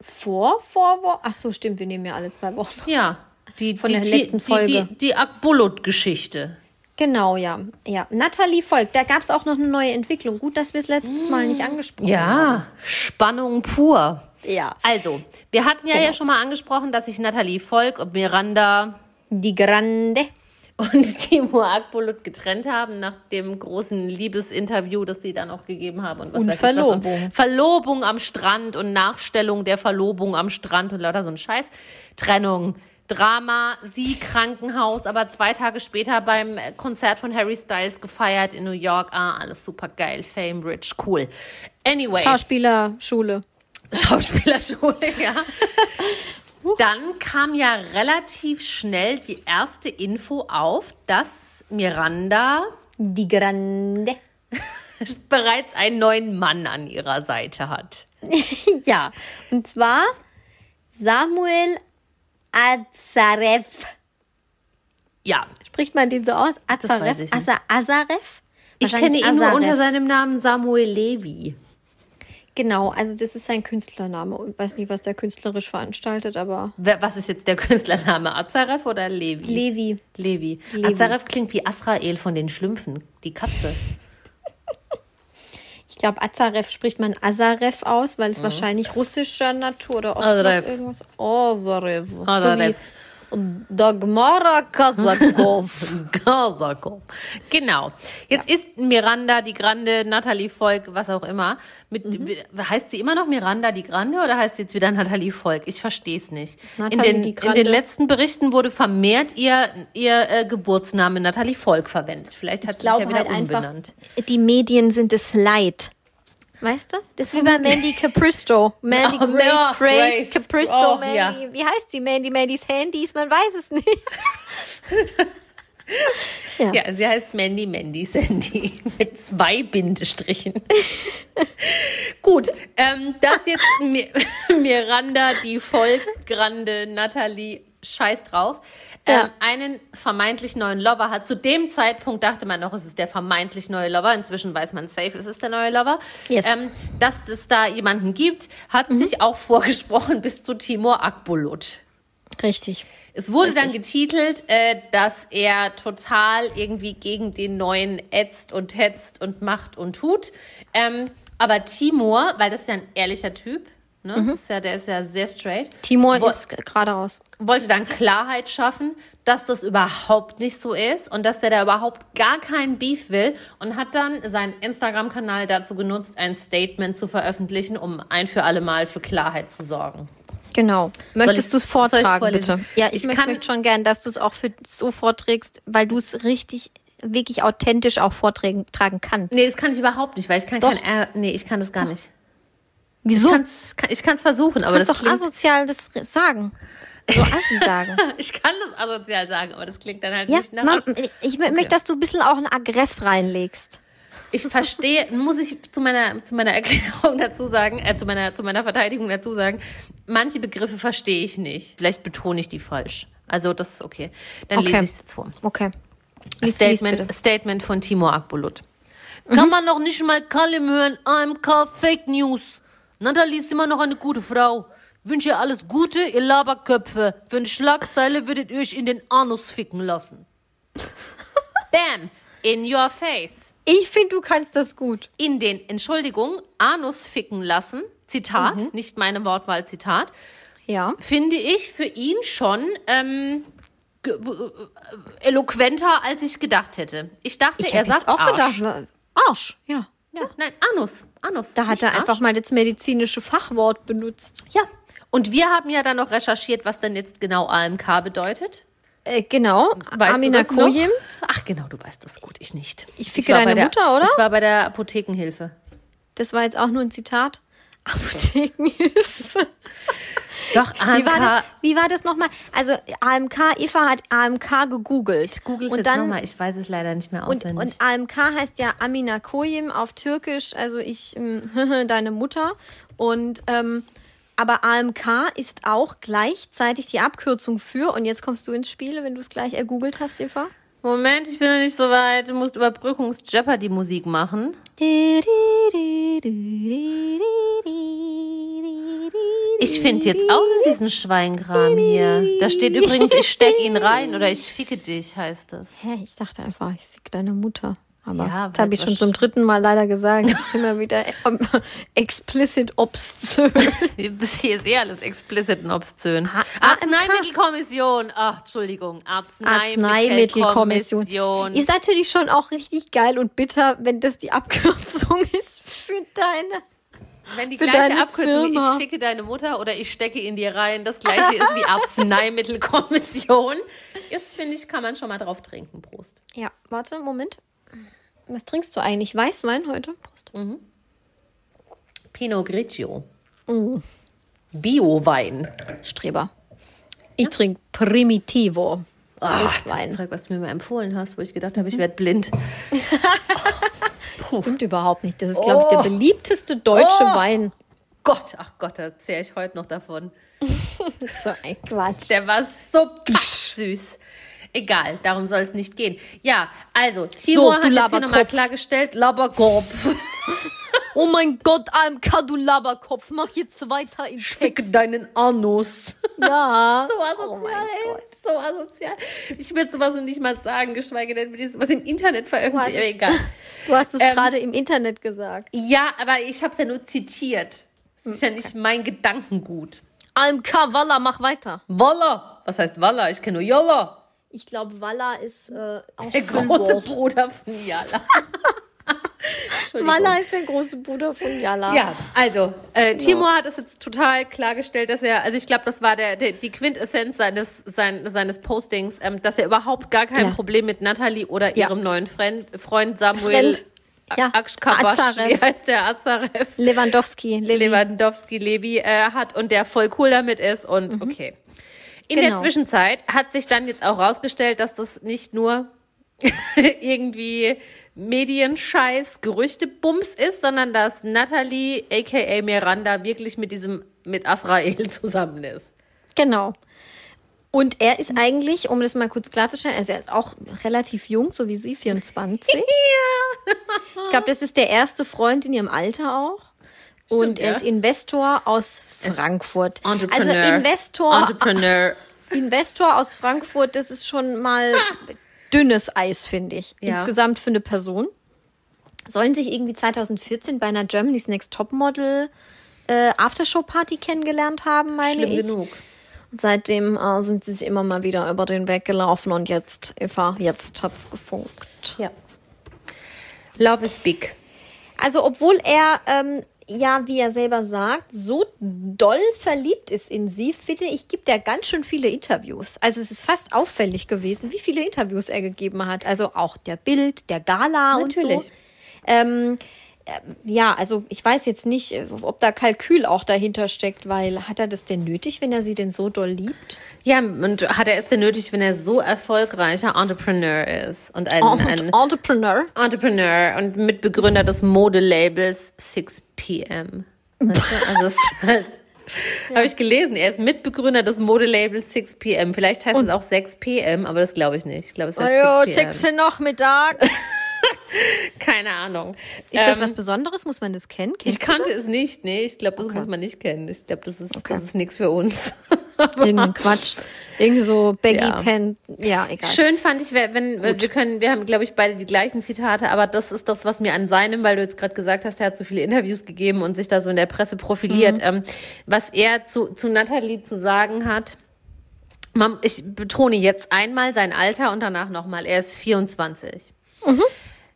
Vor, vor, vor. Ach so, stimmt, wir nehmen ja alle zwei Wochen. Ja, die, Von die, der die, letzten die, Folge. Die, die Akbulut-Geschichte. Genau, ja. Ja. Nathalie folgt. Da gab es auch noch eine neue Entwicklung. Gut, dass wir es letztes Mal nicht angesprochen haben. Ja, Spannung pur. Ja. Also, wir hatten ja, Genau. ja schon mal angesprochen, dass sich Nathalie Volk und Miranda Die Grande. Und <laughs> Timur Akbulut getrennt haben nach dem großen Liebesinterview, das sie dann auch gegeben haben. Und, was Und ich was. Verlobung. Und Verlobung am Strand und Nachstellung der Verlobung am Strand und lauter so ein Scheiß. Trennung. Drama, sie Krankenhaus, aber zwei Tage später beim Konzert von Harry Styles gefeiert in New York. Ah, alles super geil, Fame, Rich, cool. Anyway. Schauspielerschule. Schauspielerschule, <laughs> ja. Dann kam ja relativ schnell die erste Info auf, dass Miranda Die Grande. <laughs> bereits einen neuen Mann an ihrer Seite hat. <laughs> Ja. Und zwar Samuel Azarev. Ja, Spricht man den so aus? Azarev? Azarev? ich kenne ihn nur unter seinem Namen Samuel Levi. Genau, also das ist sein Künstlername. Und weiß nicht, was der künstlerisch veranstaltet, aber Was ist jetzt der <laughs> Künstlername? Azarev oder Levi? Levi. Levi. Levi. Azarev klingt wie Asrael von den Schlümpfen, die Katze. <laughs> Ich glaube, Azarev spricht man Azarev aus, weil es wahrscheinlich russischer Natur oder Ostblock Azarev. irgendwas. Azarev. Azarev. So Dagmara Kazakov. <laughs> Kazakov. Genau. Jetzt ist Miranda die Grande, Natalie Volk, was auch immer. Mit, Heißt sie immer noch Miranda die Grande oder heißt sie jetzt wieder Natalie Volk? Ich verstehe es nicht. In Natalie den, die in den letzten Berichten wurde vermehrt ihr, ihr äh, Geburtsname Natalie Volk verwendet. Vielleicht hat Ich sie sich ja wieder halt einfach, umbenannt. die Medien sind es leid. Weißt du? Das ist wie bei Mandy Capristo. Mandy <laughs> Oh, Grace, Grace, Grace. Capristo, Oh, Mandy. ja. Wie heißt sie? Mandy, Mandys Handys? Man weiß es nicht. <laughs> ja. Ja, sie heißt Mandy Mandy Sandy <laughs> mit zwei Bindestrichen. Gut, ähm, dass jetzt Mi- Miranda, die Volkgrande Natalie, scheiß drauf, ähm, Ja. einen vermeintlich neuen Lover hat. Zu dem Zeitpunkt dachte man noch, es ist der vermeintlich neue Lover. Inzwischen weiß man safe, es ist der neue Lover. Yes. Ähm, dass es da jemanden gibt, hat sich auch vorgesprochen bis zu Timur Akbulut. Richtig. Es wurde dann Richtig. getitelt, äh, dass er total irgendwie gegen den neuen ätzt und hetzt und macht und tut. Ähm, aber Timur, weil das ist ja ein ehrlicher Typ, Ne? Das ist ja, der ist ja sehr straight. Timur Wo- ist gerade raus. wollte dann Klarheit schaffen, dass das überhaupt nicht so ist und dass der da überhaupt gar keinen Beef will und hat dann seinen Instagram-Kanal dazu genutzt, ein Statement zu veröffentlichen, um ein für alle Mal für Klarheit zu sorgen. Genau. Möchtest du es vortragen, bitte? Ja, ich, Ich möchte kann- möchte schon gern, dass du es auch für so vorträgst, weil du es richtig, wirklich authentisch auch vortragen tragen kannst. Nee, das kann ich überhaupt nicht, weil ich kann Doch. kein R, nee, ich kann das gar nicht. Wieso? Ich kann, kann's versuchen, aber das doch klingt, asozial das sagen. So assi sagen. <laughs> ich kann das asozial sagen, aber das klingt dann halt ja, nicht nach. Mom, ich mö- möchte, dass du ein bisschen auch einen Aggress reinlegst. Ich verstehe, <laughs> muss ich zu meiner, zu meiner Erklärung dazu sagen, äh, zu meiner, zu meiner Verteidigung dazu sagen, manche Begriffe verstehe ich nicht. Vielleicht betone ich die falsch. Also das ist okay. Dann Okay. lese ich es jetzt vor. Okay. Lies, lies Statement, bitte. Statement von Timur Akbulut. Kann man noch nicht mal Kalim hören? AMK Fake News. Natalie ist immer noch eine gute Frau. Wünsche ihr alles Gute, ihr Laberköpfe. Für eine Schlagzeile würdet ihr euch in den Anus ficken lassen. <laughs> Bam! In your face. Ich finde, du kannst das gut. In den, Entschuldigung, Anus ficken lassen. Zitat, nicht meine Wortwahl, Zitat. Ja. Finde ich für ihn schon ähm, äh, eloquenter, als ich gedacht hätte. Ich dachte, Ich er sagt auch Arsch. gedacht, Arsch, ja. Ja, nein, Anus. Anus. Da hat er Arsch. einfach mal das medizinische Fachwort benutzt. Ja. Und wir haben ja dann noch recherchiert, was denn jetzt genau AMK bedeutet. Äh, genau. Weißt Amina? Kojim. Ach genau, du weißt das gut, ich nicht. Ich ficke bei deine der, Mutter, oder? Ich war bei der Apothekenhilfe. Das war jetzt auch nur ein Zitat. Apothekenhilfe. Doch, AMK. Wie war das, wie war das nochmal? Also AMK, Eva hat AMK gegoogelt. Ich google es und jetzt nochmal, ich weiß es leider nicht mehr Und, auswendig. und AMK heißt ja Amina Koyim auf Türkisch, also ich, ähm, <laughs> deine Mutter. Und ähm, aber AMK ist auch gleichzeitig die Abkürzung für, und jetzt kommst du ins Spiel, wenn du es gleich ergoogelt hast, Eva. Moment, ich bin noch nicht so weit. Du musst Überbrückungs-Jeopardy-Musik machen. Ich finde jetzt auch noch diesen Schweinkram hier. Da steht übrigens, ich steck ihn rein oder ich ficke dich, heißt das. Hä, ich dachte einfach, ich fick deine Mutter. Aber Ja, das habe ich schon zum dritten Mal leider gesagt. Das immer wieder <laughs> explicit obszön. <laughs> Das hier ist eh alles explicit und obszön. Arzneimittelkommission. Ach, Entschuldigung. Arzneimittelkommission. Arzneimittelkommission. Ist natürlich schon auch richtig geil und bitter, wenn das die Abkürzung <laughs> ist für deine. Wenn die gleiche Abkürzung, Firma. ich ficke deine Mutter oder ich stecke in dir rein, das gleiche ist wie Arzneimittelkommission, ist, finde ich, kann man schon mal drauf trinken. Prost. Ja, warte, Moment. Was trinkst du eigentlich? Weißwein heute? Prost. Pinot Grigio. Mm. Bio-Wein. Streber. Ich trinke Primitivo. Ach, Wein. das Zeug, was du mir mal empfohlen hast, wo ich gedacht habe, ich werde blind. <laughs> Das stimmt überhaupt nicht. Das ist, glaube ich, der beliebteste deutsche Oh. Wein. Gott, ach Gott, da erzähle ich heute noch davon. <laughs> So ein Quatsch. Der war so süß. Egal, darum soll es nicht gehen. Ja, also, Timo So, hat jetzt hier nochmal klargestellt, Laberkopf. <laughs> Oh mein Gott, AMK, du Laberkopf. Mach jetzt weiter in Ficke deinen Anus. <laughs> Ja. <laughs> So asozial, ey. So asozial. Ich würde sowas nicht mal sagen, geschweige denn, sowas im Internet veröffentlichen. Aber Was? egal. Du hast es Ähm, gerade im Internet gesagt. Ja, aber ich habe es ja nur zitiert. Das ist ja nicht mein Gedankengut. AMK, Walla, mach weiter. Walla. Was heißt Walla? Ich kenne nur Jolla. Ich glaube, Walla ist äh, auch Der große. Bruder von. <laughs> Entschuldigung. Walla ist der große Bruder von Jalla. Ja, also äh, Timo hat es jetzt total klargestellt, dass er, also ich glaube, das war der, der die Quintessenz seines sein, seines Postings, ähm, dass er überhaupt gar kein Ja. Problem mit Natalie oder Ja. ihrem neuen Freund, Freund Samuel Freund. Ja. Akschkabasch, Azarev. wie heißt der Azarev? Lewandowski, Levi. Lewandowski Levi äh, hat und der voll cool damit ist und okay. In der Genau. Zwischenzeit hat sich dann jetzt auch rausgestellt, dass das nicht nur <laughs> irgendwie Medienscheiß, Gerüchtebums ist, sondern dass Natalie, aka Miranda, wirklich mit diesem, mit Asrael <laughs> zusammen ist. Genau. Und er ist eigentlich, um das mal kurz klarzustellen, also er ist auch relativ jung, so wie sie, 24. <laughs> Ich glaube, das ist der erste Freund in ihrem Alter auch. Und er ja. ist Investor aus Frankfurt. Entrepreneur. Also Investor, Entrepreneur. <laughs> Investor aus Frankfurt, das ist schon mal dünnes Eis, finde ich. Ja. Insgesamt für eine Person. Sollen sich irgendwie 2014 bei einer Germany's Next Topmodel äh, Aftershow-Party kennengelernt haben, meine Schlimm ich. genug. Und seitdem äh, sind sie sich immer mal wieder über den Weg gelaufen und jetzt, Eva, jetzt hat's gefunkt. Ja. Love is big. Also, obwohl er, ähm, ja, wie er selber sagt, so doll verliebt ist in sie, finde ich, gibt er ganz schön viele Interviews. Also, es ist fast auffällig gewesen, wie viele Interviews er gegeben hat. Also auch der Bild, der Gala und so. Natürlich. Ähm, ja, also ich weiß jetzt nicht, äh, ob da Kalkül auch dahinter steckt, weil hat er das denn nötig, wenn er sie denn so doll liebt? Ja, und hat er es denn nötig, wenn er so erfolgreicher Entrepreneur ist und ein, ein Entrepreneur. Entrepreneur und Mitbegründer des Modelabels 6pm? Weißt du? Also es ist <laughs> halt, habe ich gelesen, er ist Mitbegründer des Modelabels 6pm. Vielleicht heißt es auch 6pm, aber das glaube ich nicht. Ich glaube, es heißt Ajo, 6pm. sechs Uhr Nachmittag. <laughs> Ist <laughs> Keine Ahnung. das Ähm, was Besonderes? Muss man das kennen? Kennst Ich kannte es nicht, nee, ich glaube, das Okay. muss man nicht kennen. Ich glaube, das ist, das ist nichts für uns. <laughs> Irgendein Quatsch. Irgendwie so Baggy Ja. Pen. Ja, egal. Schön fand ich, wenn, wenn wir können, wir haben, glaube ich, beide die gleichen Zitate, aber das ist das, was mir an seinem, weil du jetzt gerade gesagt hast, er hat so viele Interviews gegeben und sich da so in der Presse profiliert, ähm, was er zu, zu Natalie zu sagen hat. Man, ich betone jetzt einmal sein Alter und danach nochmal. Er ist 24.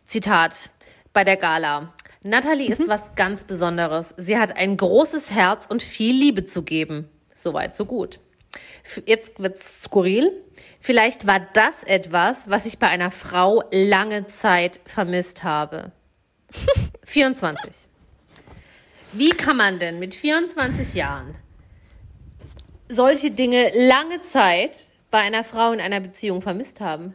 Zitat bei der Gala. Natalie ist was ganz Besonderes. Sie hat ein großes Herz und viel Liebe zu geben. Soweit, so gut. Jetzt wird's skurril. Vielleicht war das etwas, was ich bei einer Frau lange Zeit vermisst habe. <laughs> 24. Wie kann man denn mit 24 Jahren solche Dinge lange Zeit bei einer Frau in einer Beziehung vermisst haben?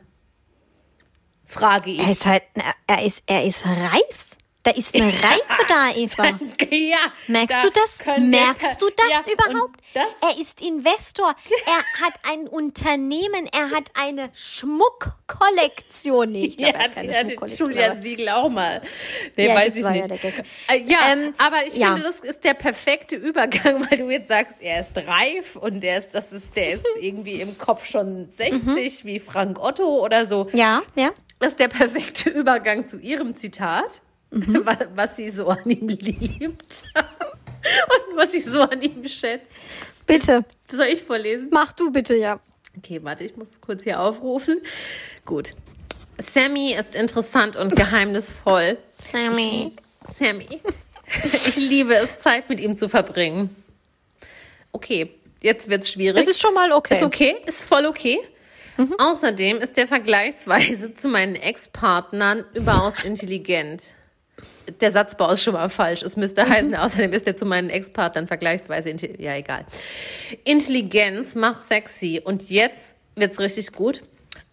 Frage ich. Er ist halt, er ist, er ist reif. Da ist eine <laughs> Reife da, Eva. Ja, Merkst da du das? Merkst du das Ja, überhaupt? Das, Er ist Investor. Er <laughs> hat ein Unternehmen. Er hat eine Schmuckkollektion. Nee, ich ja, glaube, er hat die hatte. Julia Siegel auch mal. Nee, Ja, weiß das ich war ja nicht. der Gag. Äh, ja, Ähm, aber ich ja. finde, das ist der perfekte Übergang, <laughs> weil du jetzt sagst, er ist reif und der ist, das ist, der ist irgendwie im Kopf schon 60 wie Frank Otto oder so. Ja, ja. Das ist der perfekte Übergang zu ihrem Zitat, Mhm. <laughs> was, was sie so an ihm liebt <laughs> und was sie so an ihm schätzt. Bitte. Soll ich vorlesen? Mach du bitte, ja. Okay, warte, ich muss es kurz hier aufrufen. Gut. Sammy ist interessant und geheimnisvoll. <laughs> Sammy. Sammy. Ich liebe es, Zeit mit ihm zu verbringen. Okay, jetzt wird's schwierig. Es ist schon mal okay. Ist okay, ist voll okay. Außerdem ist er vergleichsweise zu meinen Ex-Partnern überaus intelligent. Der Satzbau ist schon mal falsch. Es müsste heißen, außerdem ist er zu meinen Ex-Partnern vergleichsweise intelligent. Ja, egal. Intelligenz macht sexy. Und jetzt wird's richtig gut.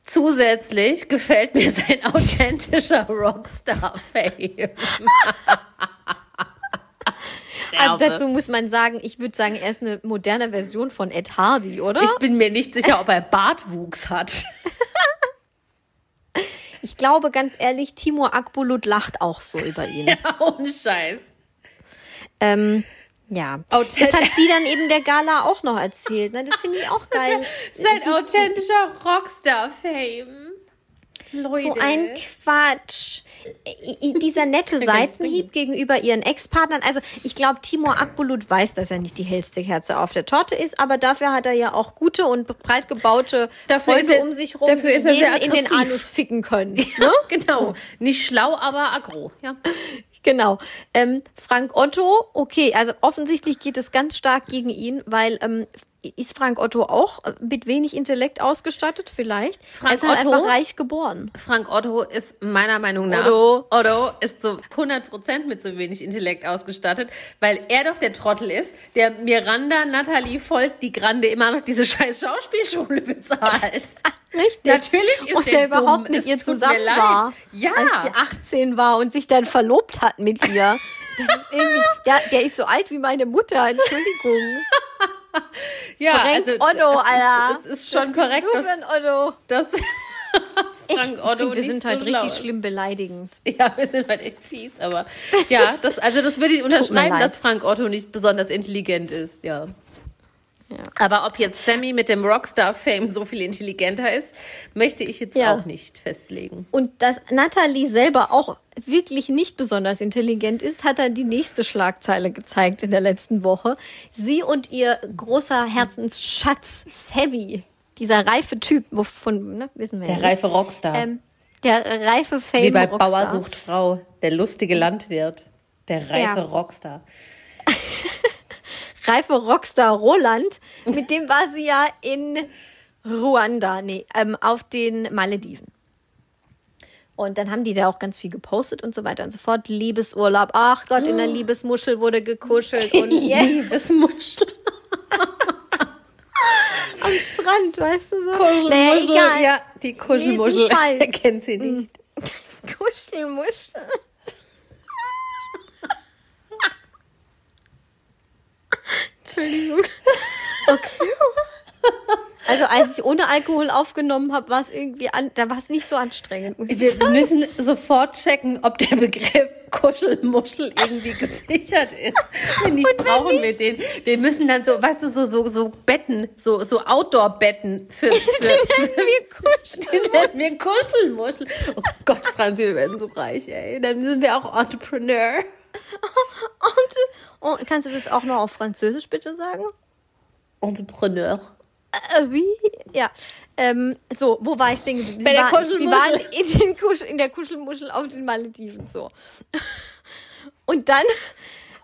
Zusätzlich gefällt mir sein <laughs> authentischer Rockstar-Fame. <laughs> <laughs> Also dazu muss man sagen, ich würde sagen, er ist eine moderne Version von Ed Hardy, oder? Ich bin mir nicht sicher, ob er Bartwuchs hat. <laughs> Ich glaube, ganz ehrlich, Timur Akbulut lacht auch so über ihn. <laughs> Ja, ohne Scheiß. Ähm, ja. Authent- Das hat sie dann eben der Gala auch noch erzählt. Ne? Das finde ich auch geil. Sein authentischer Rockstar-Fame. Leute. So ein Quatsch. Dieser nette <laughs> Seitenhieb gegenüber ihren Ex-Partnern. Also ich glaube, Timur Akbulut weiß, dass er nicht die hellste Kerze auf der Torte ist, aber dafür hat er ja auch gute und breit gebaute Dafür Freunde er- um sich rum, dafür ist er sehr in den. Anus ficken können. Ja, Ne? <laughs> genau. Nicht schlau, aber aggro. Ja. <laughs> Genau. Ähm, Frank Otto, okay, also offensichtlich geht es ganz stark gegen ihn, weil ähm, ist Frank Otto auch mit wenig Intellekt ausgestattet? Vielleicht. Frank er ist halt Otto? einfach reich geboren. Frank Otto ist meiner Meinung nach, Otto. Otto ist so 100% mit so wenig Intellekt ausgestattet, weil er doch der Trottel ist, der Miranda Natalie Volt die Grande immer noch diese scheiß Schauspielschule bezahlt. <laughs> Richtig. Natürlich ist und der er überhaupt dumm. mit ihr zusammen war. Ja. Als sie 18 war und sich dann verlobt hat mit ihr. Das ist irgendwie, der, der ist so alt wie meine Mutter, Entschuldigung. <laughs> <laughs> Ja, Frank also, Otto, es ist, Alter. Es ist schon korrekt, du dass, Otto. dass <laughs> Frank ich Otto finde, wir sind so halt schlau richtig ist. schlimm beleidigend. <laughs> Ja, wir sind halt echt fies, aber ja, das, also das würde ich unterschreiben, dass Frank Otto nicht besonders intelligent ist, ja. Aber ob jetzt Sammy mit dem Rockstar-Fame so viel intelligenter ist, möchte ich jetzt Ja. auch nicht festlegen. Und dass Natalie selber auch wirklich nicht besonders intelligent ist, hat dann die nächste Schlagzeile gezeigt in der letzten Woche. Sie und ihr großer Herzensschatz Sammy, dieser reife Typ, wovon ne, wissen wir Der ja reife Rockstar. ähm, der reife Fame Wie bei Rockstar. Bauer sucht Frau. Der lustige Landwirt. Der reife Ja. Rockstar. <laughs> reife Rockstar Roland, <laughs> mit dem war sie ja in Ruanda, nee, ähm, auf den Malediven. Und dann haben die da auch ganz viel gepostet und so weiter und so fort. Liebesurlaub. Ach Gott, in der Liebesmuschel wurde gekuschelt <laughs> und yeah, Liebesmuschel. <laughs> am Strand, weißt du so. Kuschelmuschel. Naja, egal. Ja, die Kuschelmuschel. Er kennt sie nicht. Kuschelmuschel. Entschuldigung. Okay. Also als ich ohne Alkohol aufgenommen habe, war es irgendwie an, da war es nicht so anstrengend. Wir sagen. müssen sofort checken, ob der Begriff Kuschelmuschel irgendwie gesichert ist. Wenn nicht, brauchen wir den. Wir müssen dann so, weißt du, so, so, so Betten, so, so Outdoor-Betten für, für, für die nennen wir Kuschelmuschel. Oh Gott, Franzi, wir werden so reich, ey. Dann sind wir auch Entrepreneur. Und, oh, kannst du das auch noch auf Französisch bitte sagen? Entrepreneur. Äh, wie? Ja. Ähm, so, wo war ich stehen geblieben? Bei Sie der war- Sie Kuschelmuschel. waren in, den Kusch, in der Kuschelmuschel auf den Malediven. So. Und dann,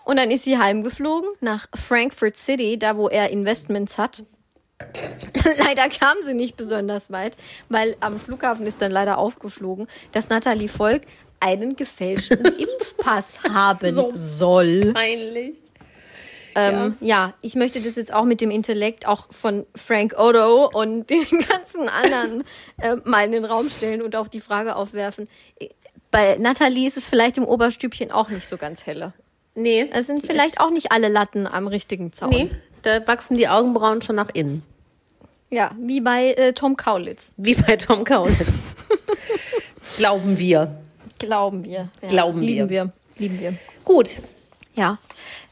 und dann ist sie heimgeflogen nach Frankfurt City, da wo er Investments hat. <laughs> leider kam sie nicht besonders weit, weil am Flughafen ist dann leider aufgeflogen, dass Natalie Volk einen gefälschten <laughs> Impfpass haben So soll. Peinlich. Ähm, ja. ich möchte das jetzt auch mit dem Intellekt auch von Frank Odo und <laughs> den ganzen anderen äh, mal in den Raum stellen und auch die Frage aufwerfen. Bei Nathalie ist es vielleicht im Oberstübchen auch nicht so ganz helle. Nee. Es sind vielleicht auch nicht alle Latten am richtigen Zaun. Nee, da wachsen die Augenbrauen schon nach innen. Ja, wie bei äh, Tom Kaulitz, Wie bei Tom Kaulitz. <laughs> Glauben wir. Glauben wir. Ja, Glauben wir. lieben wir. Lieben wir. Gut, Ja,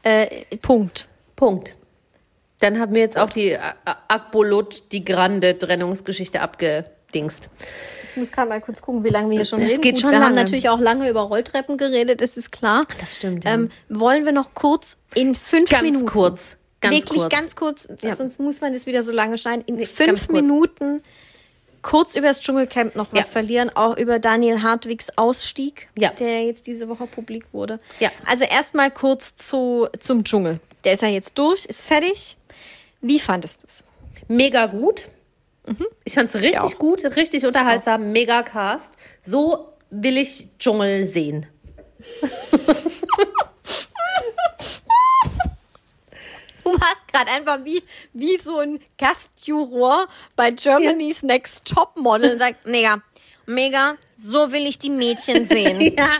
äh, Punkt. Punkt. Dann haben wir jetzt auch die A- A- Akbolot, die grande Trennungsgeschichte abgedingst. Ich muss gerade mal kurz gucken, wie lange wir hier schon Es reden. geht Gut, schon wir haben lange. natürlich auch lange über Rolltreppen geredet, das ist klar. Das stimmt, ja. Ähm, wollen wir noch kurz in fünf Ganz Minuten. kurz. Ganz wirklich kurz. ganz kurz, Ja. sonst muss man das wieder so lange scheinen. In ganz fünf. Minuten kurz über das Dschungelcamp noch was Ja. verlieren, auch über Daniel Hartwigs Ausstieg, Ja. der jetzt diese Woche publik wurde. Ja. Also erstmal kurz zu, zum Dschungel. Der ist ja jetzt durch, ist fertig. Wie fandest du es? Mega gut. Ich fand's richtig auch. gut, richtig unterhaltsam, mega Cast. So will ich Dschungel sehen. <laughs> Du warst gerade einfach wie, wie so ein Gastjuror bei Germany's Next Top Model und sagt, mega, mega, so will ich die Mädchen <laughs> sehen. Ja,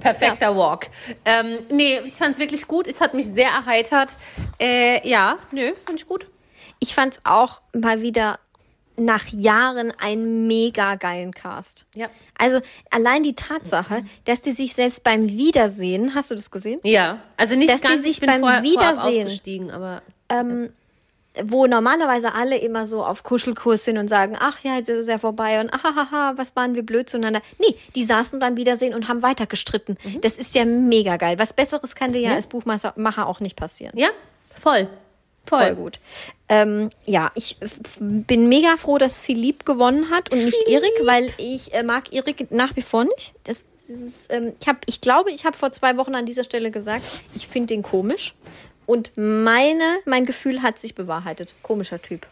perfekter Walk. Ähm, nee, ich fand's wirklich gut. Es hat mich sehr erheitert. Äh, ja, nö, fand ich gut. Ich fand's auch mal wieder nach Jahren einen mega geilen Cast. Ja. Also allein die Tatsache, dass die sich selbst beim Wiedersehen, hast du das gesehen? Ja, also nicht Dass die ganz, sich ich bin beim vorher, Wiedersehen- ausgestiegen, aber Wo normalerweise alle immer so auf Kuschelkurs sind und sagen, ach ja, jetzt ist es ja vorbei und ahaha, was waren wir blöd zueinander. Nee, die saßen beim Wiedersehen und haben weiter gestritten. Das ist ja mega geil. Was Besseres kann dir ja, Ja. als Buchmacher auch nicht passieren. ja, voll. Voll, Voll gut. Ähm, ja, ich bin mega froh, dass Philipp gewonnen hat und nicht Erik, weil ich äh, mag Erik nach wie vor nicht. Das, ist, ähm, ich, hab, ich glaube, ich habe vor zwei Wochen an dieser Stelle gesagt, ich finde den komisch. Und meine, mein Gefühl hat sich bewahrheitet. Komischer Typ.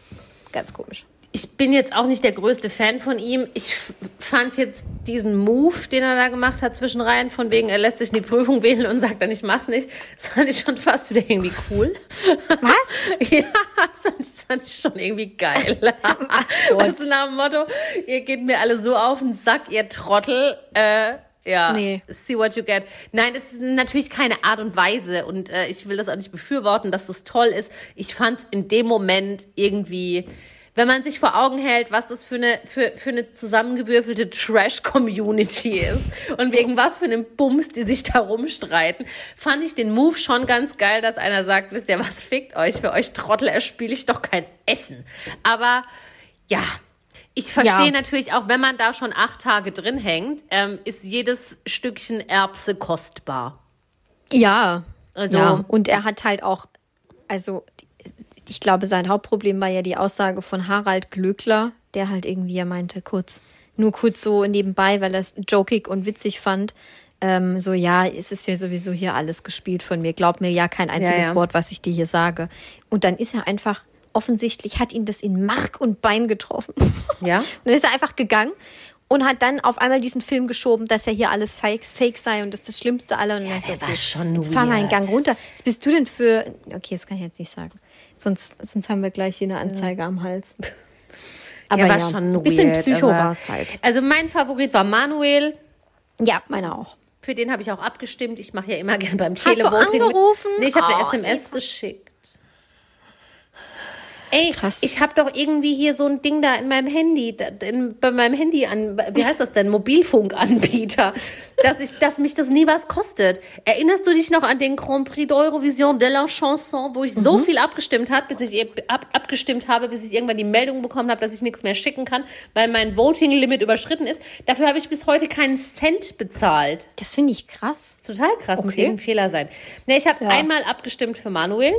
Ganz komisch. Ich bin jetzt auch nicht der größte Fan von ihm. Ich fand jetzt diesen Move, den er da gemacht hat zwischen Reihen, von wegen, er lässt sich in die Prüfung wählen und sagt dann, ich mach's nicht. <laughs> Das fand ich schon fast wieder irgendwie cool. Was? <laughs> Ja, das fand ich, das fand ich schon irgendwie geil. weißt <laughs> du, nach dem Motto, ihr geht mir alle so auf den Sack, ihr Trottel. Äh, ja, Nee. see what you get. Nein, das ist natürlich keine Art und Weise und äh, ich will das auch nicht befürworten, dass das toll ist. Ich fand in dem Moment irgendwie wenn man sich vor Augen hält, was das für eine, für, für eine zusammengewürfelte Trash-Community ist und wegen was für einem Bums die sich da rumstreiten, fand ich den Move schon ganz geil, dass einer sagt, wisst ihr was, fickt euch, für euch Trottel erspiele ich doch kein Essen. Aber ja, ich verstehe Ja. natürlich auch, wenn man da schon acht Tage drin hängt, ähm, ist jedes Stückchen Erbse kostbar. Ja. Also- ja. Und er hat halt auch, also ich glaube, sein Hauptproblem war ja die Aussage von Harald Glöckler, der halt irgendwie ja meinte, kurz, nur kurz so nebenbei, weil er es jokig und witzig fand. Ähm, so, ja, es ist ja sowieso hier alles gespielt von mir. Glaub mir ja kein einziges ja. Wort, was ich dir hier sage. Und dann ist er einfach, offensichtlich hat ihn das in Mark und Bein getroffen. <laughs> Ja? Dann ist er einfach gegangen und hat dann auf einmal diesen Film geschoben, dass ja hier alles fake, fake sei und das ist das Schlimmste aller. Und der so, war okay, schon Jetzt fahr mal einen. Gang runter. Was bist du denn für. Okay, das kann ich jetzt nicht sagen. Sonst, sonst haben wir gleich hier eine Anzeige am Hals. <laughs> Aber Er ja, war schon ein bisschen weird, Psycho war es halt. Also mein Favorit war Manuel. Ja, meiner auch. Für den habe ich auch abgestimmt. Ich mache ja immer gern beim Hast du Televoting angerufen? mit. Nee, ich habe Oh, eine SMS geschickt. Ey, Krass. ich habe doch irgendwie hier so ein Ding da in meinem Handy, in, bei meinem Handy an, wie heißt das denn, Mobilfunkanbieter, <laughs> dass ich, dass mich das nie was kostet. Erinnerst du dich noch an den Grand Prix d'Eurovision de la Chanson, wo ich so Mhm. viel abgestimmt hat, bis ich eben ab, abgestimmt habe, bis ich irgendwann die Meldung bekommen habe, dass ich nichts mehr schicken kann, weil mein Voting Limit überschritten ist. Dafür habe ich bis heute keinen Cent bezahlt. Das finde ich krass. Total krass, muss Okay. irgendein Fehler sein. Ne, ich habe Ja. einmal abgestimmt für Manuel.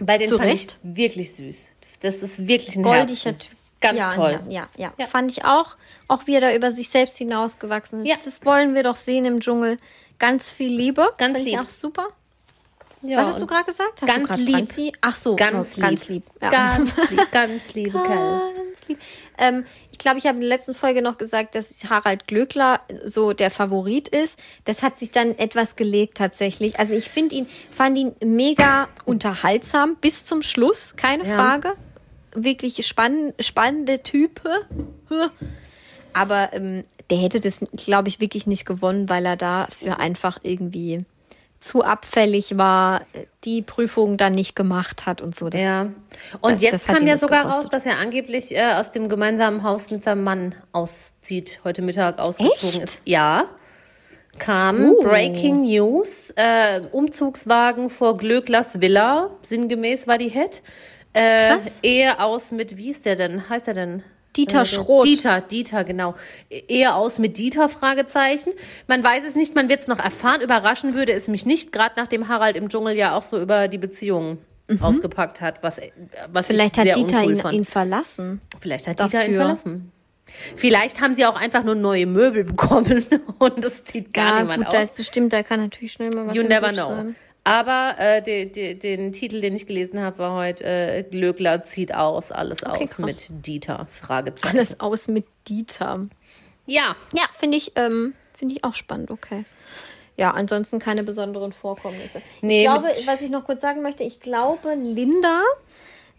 Bei den Zu fand Recht. ich wirklich süß. Das ist wirklich ein Goldiger Herzen. Typ. Ganz ja, toll. Ja, ja, ja. Fand ich auch. Auch wie er da über sich selbst hinausgewachsen ist. Ja. Das wollen wir doch sehen im Dschungel. Ganz viel Liebe. Ganz lieb. Ich auch super. Ja, Was hast du gerade gesagt? Hast Ganz lieb. Franzi? Ach so, Ganz oh, lieb. Ganz lieb. Ja. Ganz <laughs> lieb. Ganz Kerl. Ganz lieb. Ähm, ich glaube, ich habe in der letzten Folge noch gesagt, dass Harald Glöckler so der Favorit ist. Das hat sich dann etwas gelegt tatsächlich. Also ich finde ihn, fand ihn mega unterhaltsam bis zum Schluss, keine Ja. Frage. Wirklich spann spannende Type. Aber ähm, der hätte das, glaube ich, wirklich nicht gewonnen, weil er dafür einfach irgendwie zu abfällig war, die Prüfung dann nicht gemacht hat und so. Das, Ja. Und das- jetzt das kam ja sogar gekostet. raus, dass er angeblich äh, aus dem gemeinsamen Haus mit seinem Mann auszieht, heute Mittag ausgezogen Echt? ist. Ja. Kam Oh. Breaking News, äh, Umzugswagen vor Glöcklers Villa, sinngemäß war die Hit. Äh. Ehe aus mit, wie ist der denn? Heißt er denn? Dieter Äh, Schroth. Dieter, Dieter, genau. Ehe aus mit Dieter, Fragezeichen. Man weiß es nicht, man wird es noch erfahren. Überraschen würde es mich nicht, gerade nachdem Harald im Dschungel ja auch so über die Beziehungen ausgepackt hat, was, was Mhm. Vielleicht hat Dieter ihn, ihn verlassen. Vielleicht hat Dieter ihn dafür. verlassen. Vielleicht haben sie auch einfach nur neue Möbel <laughs> bekommen und das zieht gar Ja, niemand gut, aus. das stimmt, da kann natürlich schnell mal was You never know. sein. Aber äh, de, de, den Titel, den ich gelesen habe, war heute äh, Glöckler zieht aus, alles Okay, aus krass. mit Dieter. Fragezeichen. Alles aus mit Dieter. Ja, Ja, finde ich, ähm, finde ich auch spannend, okay. Ja, ansonsten keine besonderen Vorkommnisse. Nee, ich glaube, was ich noch kurz sagen möchte, ich glaube, Linda,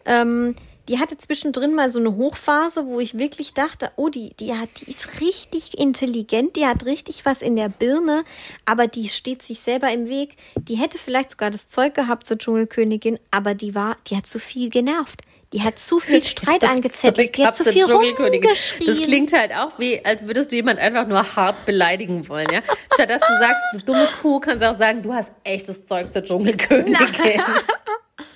ähm, die hatte zwischendrin mal so eine Hochphase, wo ich wirklich dachte, oh, die, die, hat, die ist richtig intelligent, die hat richtig was in der Birne, aber die steht sich selber im Weg. Die hätte vielleicht sogar das Zeug gehabt zur Dschungelkönigin, aber die war, die hat zu viel genervt. Die hat zu viel <laughs> Streit Das angezettelt, die hat zu viel rumgeschrien. Das klingt halt auch wie, als würdest du jemand einfach nur hart beleidigen wollen, ja? Statt dass du sagst, du dumme Kuh, kannst du auch sagen, du hast echtes Zeug zur Dschungelkönigin. <laughs> <laughs>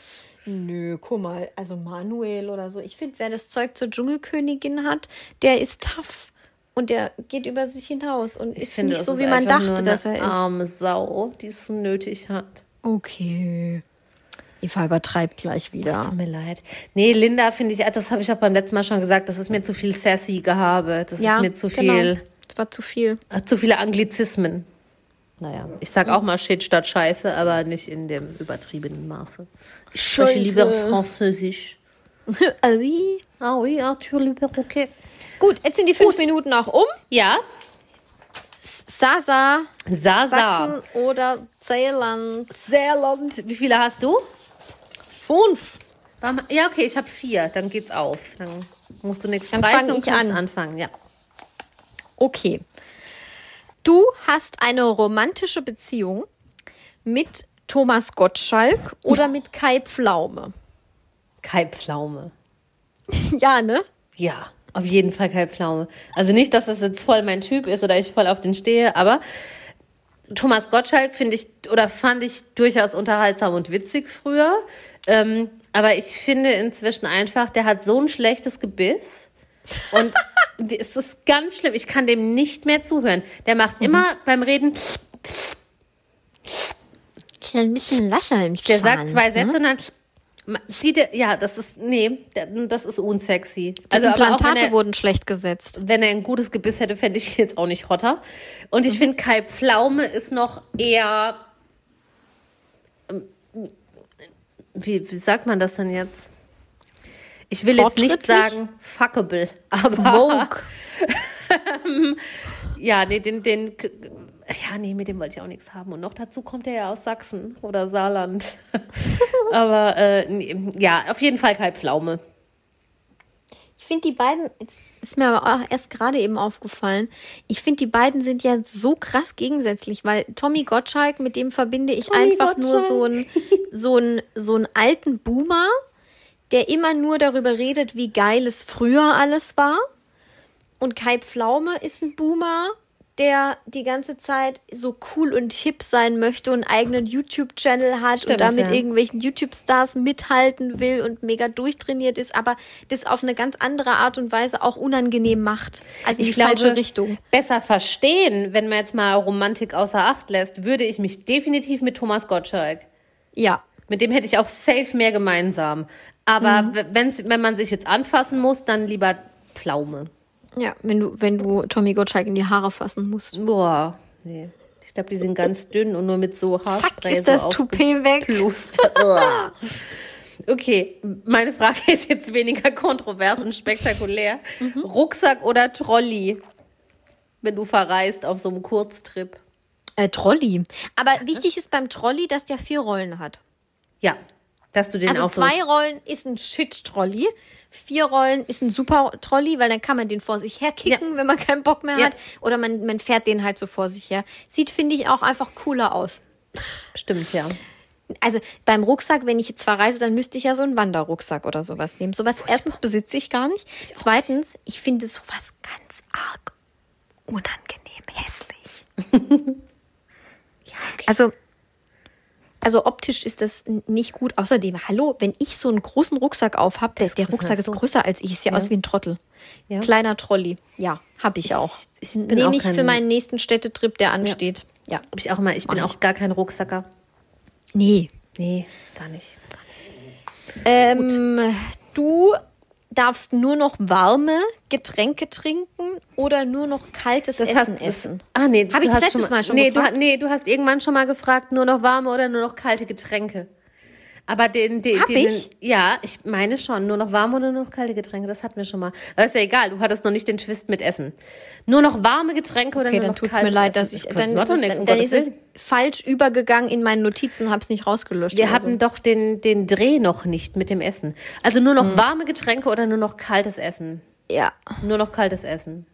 Nö, guck mal, also Manuel oder so. Ich finde, wer das Zeug zur Dschungelkönigin hat, der ist tough. Und der geht über sich hinaus und Ich ist finde, nicht das so, wie man dachte, eine dass er ist. arme Sau, die es so nötig hat. Okay. Eva übertreibt gleich wieder. Tut mir leid. Nee, Linda finde ich, das habe ich auch beim letzten Mal schon gesagt, das ist mir zu viel sassy Gehabe. Das ist mir zu viel, Genau. Das war zu viel. äh, zu viele Anglizismen. Naja, ich sag auch mal Shit statt Scheiße, aber nicht in dem übertriebenen Maße. Ich spreche Scheiße. lieber Französisch. <laughs> Ui. Ah oui, Arthur Le Perroquet. Gut, jetzt sind die fünf Minuten auch um. Ja, Sasa, Sasa. Sachsen oder Zeeland. Saarland. Wie viele hast du? Fünf. Ja, okay, ich habe vier. Dann geht's auf. Dann musst du nichts streichen und ich kannst an. anfangen. Ja. Okay. Du hast eine romantische Beziehung mit Thomas Gottschalk oder mit Kai Pflaume. Kai Pflaume. <laughs> ja, ne? Ja, auf jeden Fall Kai Pflaume. Also nicht, dass das jetzt voll mein Typ ist oder ich voll auf den stehe, aber Thomas Gottschalk finde ich oder fand ich durchaus unterhaltsam und witzig früher. Ähm, aber ich finde inzwischen einfach, der hat so ein schlechtes Gebiss. Und es ist ganz schlimm. Ich kann dem nicht mehr zuhören. Der macht immer beim Reden. Ein bisschen Wasser im Der sagt zwei Sätze ne? und dann sieht er, ja, das ist, nee, das ist unsexy. Die Also, Implantate er, wurden schlecht gesetzt. wenn er ein gutes Gebiss hätte, fände ich jetzt auch nicht hotter. Und Mhm. ich finde, Kai Pflaume ist noch eher, ähm, wie, wie sagt man das denn jetzt? Ich will jetzt nicht sagen fuckable, <laughs> aber Vogue. <laughs> ja, nee, den, den, ja, nee, mit dem wollte ich auch nichts haben. Und noch dazu kommt er ja aus Sachsen oder Saarland. <laughs> aber äh, nee, ja, auf jeden Fall Kai Pflaume. Ich finde die beiden, ist mir aber auch erst gerade eben aufgefallen, ich finde die beiden sind ja so krass gegensätzlich, weil Tommy Gottschalk, mit dem verbinde ich Tommy einfach nur so Gottschalk. einen, so einen, so einen alten Boomer, der immer nur darüber redet, wie geil es früher alles war. Und Kai Pflaume ist ein Boomer, der die ganze Zeit so cool und hip sein möchte und einen eigenen YouTube-Channel hat Stimmt, und damit ja. irgendwelchen YouTube-Stars mithalten will und mega durchtrainiert ist, aber das auf eine ganz andere Art und Weise auch unangenehm macht. Also in die falsche Richtung. besser verstehen, wenn man jetzt mal Romantik außer Acht lässt, würde ich mich definitiv mit Thomas Gottschalk. Ja. Mit dem hätte ich auch safe mehr gemeinsam. Aber Mhm. wenn's, wenn man sich jetzt anfassen muss, dann lieber Pflaume. Ja, wenn du, wenn du Tommy Gottschalk in die Haare fassen musst. Boah, nee. Ich glaube, die sind ganz dünn und nur mit so Zack, Haarspray ist das so Toupet weg. <laughs> okay, meine Frage ist jetzt weniger kontrovers und spektakulär. Mhm. Rucksack oder Trolley, wenn du verreist auf so einem Kurztrip? Äh, Trolley. Aber wichtig ist beim Trolley, dass der vier Rollen hat. Ja, dass du den Also auch so... zwei Rollen ist ein Shit-Trolley. Vier Rollen ist ein super Trolley, weil dann kann man den vor sich her kicken, wenn man keinen Bock mehr Ja. hat. Oder man, man fährt den halt so vor sich her. Sieht, finde ich, auch einfach cooler aus. Stimmt, ja. Also beim Rucksack, wenn ich jetzt zwar reise, dann müsste ich ja so einen Wanderrucksack oder sowas nehmen. Sowas erstens besitze ich gar nicht. Zweitens, ich finde sowas ganz arg unangenehm hässlich. <laughs> Also, also optisch ist das nicht gut. Außerdem, hallo, wenn ich so einen großen Rucksack auf habe, der, der Rucksack als ist größer als ich, ich sehe aus wie ein Trottel. Ja. Kleiner Trolley. Ja, habe ich auch. ich Nehme ich für meinen nächsten Städtetrip, der ansteht. Ja. Hab ich auch immer, ich bin Mach auch gar kein Rucksacker. Nee. Nee, gar nicht. Ähm, du darfst nur noch warme Getränke trinken oder nur noch kaltes Essen hast- essen. Ah, nee, Hab du ich das letztes Mal schon nee, gefragt? Du, nee, du hast irgendwann schon mal gefragt, nur noch warme oder nur noch kalte Getränke. Aber den, den, Hab den, ich? Ja, ich meine schon. Nur noch warme oder nur noch kalte Getränke, das hatten wir schon mal. Aber ist ja egal, du hattest noch nicht den Twist mit Essen. Nur noch warme Getränke oder Okay, nur dann noch tut's kaltes mir leid, Essen? dass ich Das dann, nichts, dann, um dann ist es falsch übergegangen in meinen Notizen und habe es nicht rausgelöscht. Wir hatten doch den, den Dreh noch nicht mit dem Essen. Also nur noch Hm. warme Getränke oder nur noch kaltes Essen? so. Ja, Nur noch kaltes Essen.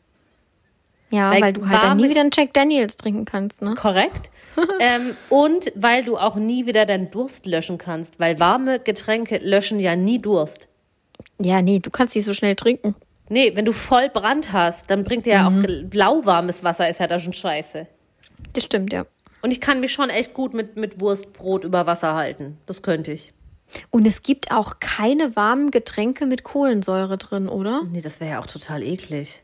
Ja, Weil weil, du halt dann nie wieder einen Jack Daniels trinken kannst, ne? Korrekt. <laughs> ähm, und weil du auch nie wieder deinen Durst löschen kannst, weil warme Getränke löschen ja nie Durst. Ja, nee, du kannst nicht so schnell trinken. Nee, wenn du voll Brand hast, dann bringt dir ja Mhm. auch gel- lauwarmes Wasser, ist ja da schon scheiße. Das stimmt, ja. Und ich kann mich schon echt gut mit, mit Wurstbrot über Wasser halten. Das könnte ich. Und es gibt auch keine warmen Getränke mit Kohlensäure drin, oder? Nee, das wäre ja auch total eklig.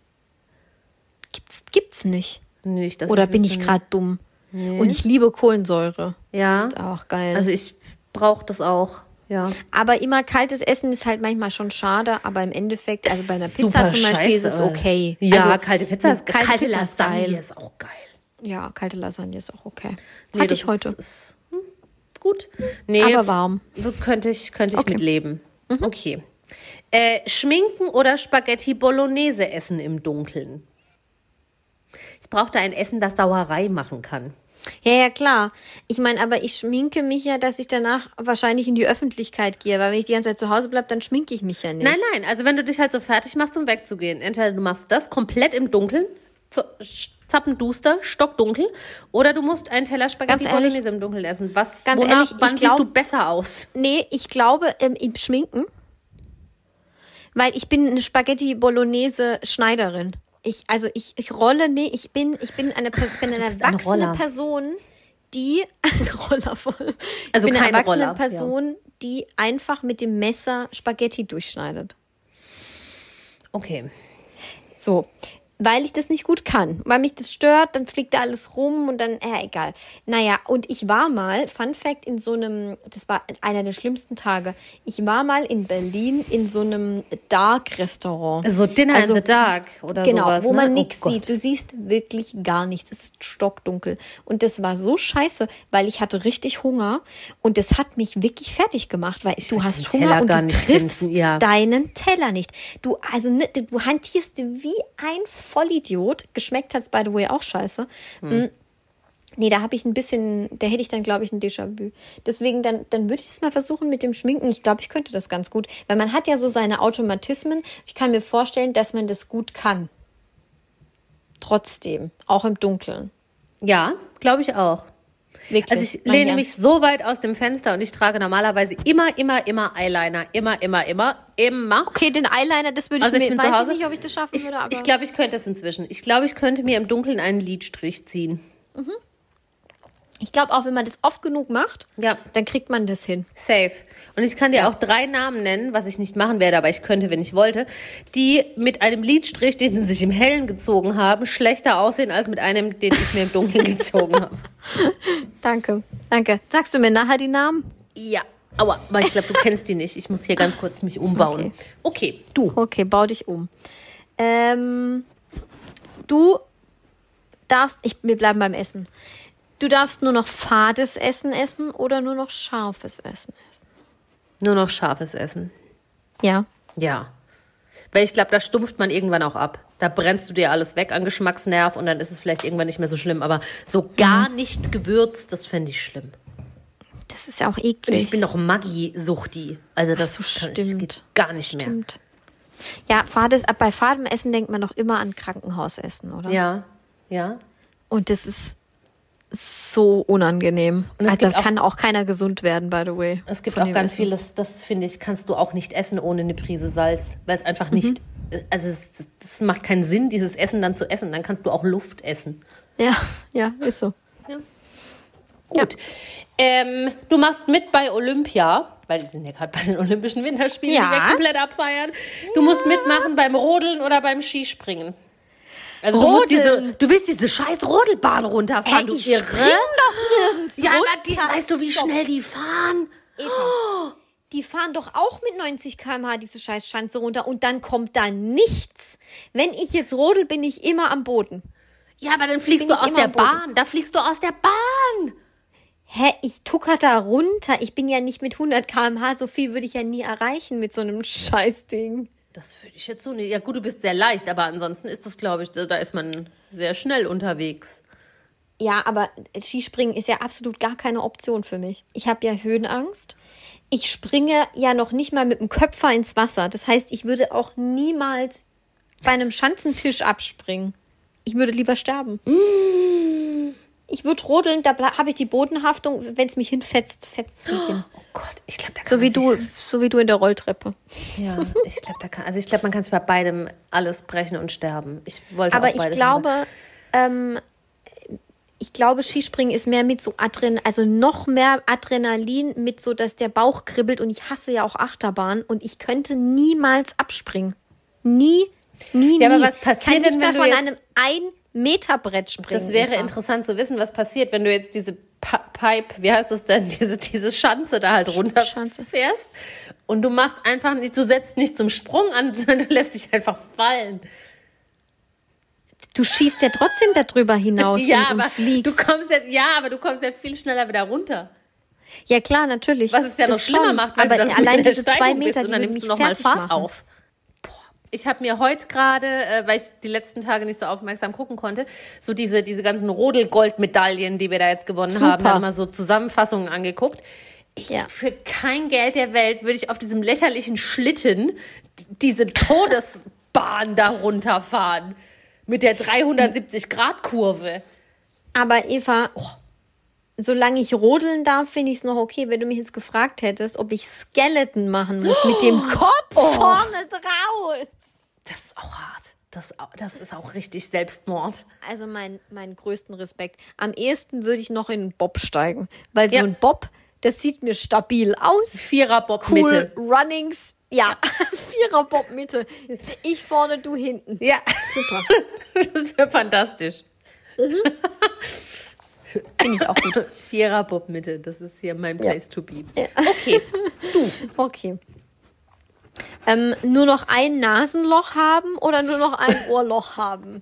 Gibt's, gibt's nicht. Nee, ich- das Oder bin wüsste ich gerade dumm? Und ich liebe Kohlensäure. nicht. Ja. Ist auch geil. Also ich brauche das auch. Ja. aber immer kaltes Essen ist halt manchmal schon schade, aber im Endeffekt, also bei einer Pizza zum Beispiel ist es scheiße. okay. Ja, also, kalte Pizza ist geil. Kalte Pizza Lasagne geil. ist auch geil. Ja, kalte Lasagne ist auch okay. Nee, Hatte ich heute. Ist, ist, hm, gut. Nee, Aber warm. Könnte ich, könnte ich Okay. Mhm. mit leben. Okay. Äh, Schminken oder Spaghetti Bolognese essen im Dunkeln? Brauchte ein Essen, das Sauerei machen kann. Ja, ja, klar. Ich meine, aber ich schminke mich ja, dass ich danach wahrscheinlich in die Öffentlichkeit gehe, weil wenn ich die ganze Zeit zu Hause bleibe, dann schminke ich mich ja nicht. Nein, nein, also wenn du dich halt so fertig machst, um wegzugehen. Entweder du machst das komplett im Dunkeln, zappenduster, stockdunkel, oder du musst einen Teller Spaghetti Ganz ehrlich- Bolognese im Dunkeln essen. Was, Ganz wonach, ehrlich, ich wann siehst glaub- du besser aus? Nee, ich glaube, ähm, im Schminken. weil ich bin eine Spaghetti Bolognese Schneiderin. Ich, also ich, ich rolle, nee, ich bin, ich bin eine, ich bin eine ein erwachsene Roller. Person, die, <laughs> ein Roller voll. Also ich bin eine erwachsene Roller, Person, die einfach mit dem Messer Spaghetti durchschneidet. Okay. So. Weil ich das nicht gut kann. Weil mich das stört, dann fliegt da alles rum und dann, äh, egal. Naja, und ich war mal, Fun Fact, in so einem, das war einer der schlimmsten Tage. Ich war mal in Berlin in so einem Dark-Restaurant. So Dinner Also, in the Dark oder Genau, sowas. wo ne? man Oh nichts Gott. sieht. Du siehst wirklich gar nichts. Es ist stockdunkel. Und das war so scheiße, weil ich hatte richtig Hunger und das hat mich wirklich fertig gemacht, weil du würd hast Hunger Teller und du triffst finden, ja. deinen Teller nicht. Du, also, ne, du hantierst wie ein Vollidiot. Geschmeckt hat's by the way auch scheiße. Mm. Nee, da habe ich ein bisschen, da hätte ich dann, glaube ich, ein Déjà-vu. Deswegen, dann, dann würde ich es mal versuchen mit dem Schminken. Ich glaube, ich könnte das ganz gut. Weil man hat ja so seine Automatismen. Ich kann mir vorstellen, dass man das gut kann. Trotzdem, auch im Dunkeln. Ja, glaube ich auch. Wirklich. Also ich lehne mich so weit aus dem Fenster und ich trage normalerweise immer, immer, immer Eyeliner. Immer, immer, immer, immer. Okay, den Eyeliner, das würde ich Also ich mir, bin weiß zu Hause. ich nicht, ob ich das schaffen Ich, würde, ich glaube, ich könnte es inzwischen. Ich glaube, ich könnte mir im Dunkeln einen Lidstrich ziehen. Ich glaube auch, wenn man das oft genug macht, Ja. dann kriegt man das hin. Safe. Und ich kann dir auch drei Namen nennen, was ich nicht machen werde, aber ich könnte, wenn ich wollte, die mit einem Lidstrich, den sie sich im Hellen gezogen haben, schlechter aussehen als mit einem, den ich mir im Dunkeln gezogen habe. <laughs> Danke, danke. Sagst du mir nachher die Namen? Ja. Aua, aber ich glaube, du kennst die nicht. Ich muss hier ganz kurz mich umbauen. Okay, du. Okay, bau dich um. Ähm, du darfst, ich, wir bleiben beim Essen. Du darfst nur noch fades Essen essen oder nur noch scharfes Essen essen. Nur noch scharfes Essen. Ja. Ja. Weil ich glaube, da stumpft man irgendwann auch ab. Da brennst du dir alles weg an Geschmacksnerv und dann ist es vielleicht irgendwann nicht mehr so schlimm. Aber so gar nicht gewürzt, das fände ich schlimm. Das ist ja auch Und eklig. ich bin doch Maggi-Suchti. Also das so, kann geht gar nicht mehr. Stimmt. Ja, fades, bei fadem Essen denkt man doch immer an Krankenhausessen, oder? Ja, ja. Und das ist so unangenehm. Und es also, da gibt auch- kann auch keiner gesund werden, by the way. Es gibt auch ganz Essen. viel, das, das finde ich, kannst du auch nicht essen ohne eine Prise Salz. Weil es einfach nicht, also es, das macht keinen Sinn, dieses Essen dann zu essen. Dann kannst du auch Luft essen. Ja, ja, ist so. Gut. Ähm, du machst mit bei Olympia, weil die sind ja gerade bei den Olympischen Winterspielen, Ja. die wir komplett abfeiern. Du musst mitmachen beim Rodeln oder beim Skispringen. Also du, musst diese, Rodeln? du willst diese scheiß Rodelbahn runterfahren, Ey, du ich Irre. spring doch nirgends Ja, aber die, weißt du, wie Stopp. schnell die fahren? Eva, die fahren doch auch mit 90 km/h diese scheiß Schanze runter und dann kommt da nichts. Wenn ich jetzt rodel, bin ich immer am Boden. Ja, aber dann fliegst Bin du aus der. Bahn. Da fliegst du aus der Bahn. Hä, ich tucker da runter. Ich bin ja nicht mit 100 km/h. So viel würde ich ja nie erreichen mit so einem <laughs> Scheißding. Das würde ich jetzt so nicht. Ja, gut, du bist sehr leicht, aber ansonsten ist das, glaube ich, da da ist man sehr schnell unterwegs. Ja, aber Skispringen ist ja absolut gar keine Option für mich. Ich habe ja Höhenangst. Ich springe ja noch nicht mal mit dem Köpfer ins Wasser. Das heißt, ich würde auch niemals bei einem Schanzentisch abspringen. Ich würde lieber sterben. Ich würde rodeln, da habe ich die Bodenhaftung. Wenn es mich hinfetzt, fetzt es mich hin. Oh Gott, ich glaube, da kann So man wie du, so wie du in der Rolltreppe. Ja, ich glaube, da kann, also ich glaube, man kann sich bei beidem alles brechen und sterben. Ich wollte Aber auch ich beides glaube, ähm, ich glaube, Skispringen ist mehr mit so Adrenalin, also noch mehr Adrenalin mit so, dass der Bauch kribbelt und ich hasse ja auch Achterbahn und ich könnte niemals abspringen. Nie, nie, Ja, aber nie. was passiert Kann denn, nicht mehr wenn du von jetzt- einem ein Meter Brett springen. Das wäre interessant zu wissen, was passiert, wenn du jetzt diese Pipe, wie heißt das denn, <laughs> diese, diese Schanze da halt runterfährst und du machst einfach nicht, du setzt nicht zum Sprung an, <laughs> sondern du lässt dich einfach fallen. Du schießt ja trotzdem darüber hinaus <laughs> ja, und, und aber fliegst. du kommst ja, ja, aber du kommst ja viel schneller wieder runter. ja klar, natürlich. Was es ja noch Das schlimmer schon. macht, weil aber du dann allein diese zwei Steigung bist Meter, und dann nimmst du nochmal Fahrt machen. auf. Ich habe mir heute gerade, äh, weil ich die letzten Tage nicht so aufmerksam gucken konnte, so diese, diese ganzen Rodel-Gold-Medaillen, die wir da jetzt gewonnen Super. haben, dann mal so Zusammenfassungen angeguckt. Ich, Ja. Für kein Geld der Welt würde ich auf diesem lächerlichen Schlitten die- diese Todesbahn da runterfahren. Mit der 370-Grad-Kurve. Aber Eva, solange ich rodeln darf, finde ich es noch okay. Wenn du mich jetzt gefragt hättest, ob ich Skeleton machen muss mit dem Kopf vorne drauf. Das ist auch hart. Das, das ist auch richtig Selbstmord. Also mein, meinen größten Respekt. Am ehesten würde ich noch in einen Bob steigen. Weil Ja. so ein Bob, das sieht mir stabil aus. Vierer Bob Cool Mitte. Runnings. Ja, <laughs> Vierer Bob Mitte. Ich vorne, du hinten. Ja, Super. <laughs> das wäre fantastisch. <laughs> Finde ich auch gut. Vierer Bob Mitte, das ist hier mein Place to be. Okay, Okay. Ähm, nur noch ein Nasenloch haben oder nur noch ein <laughs> Ohrloch haben?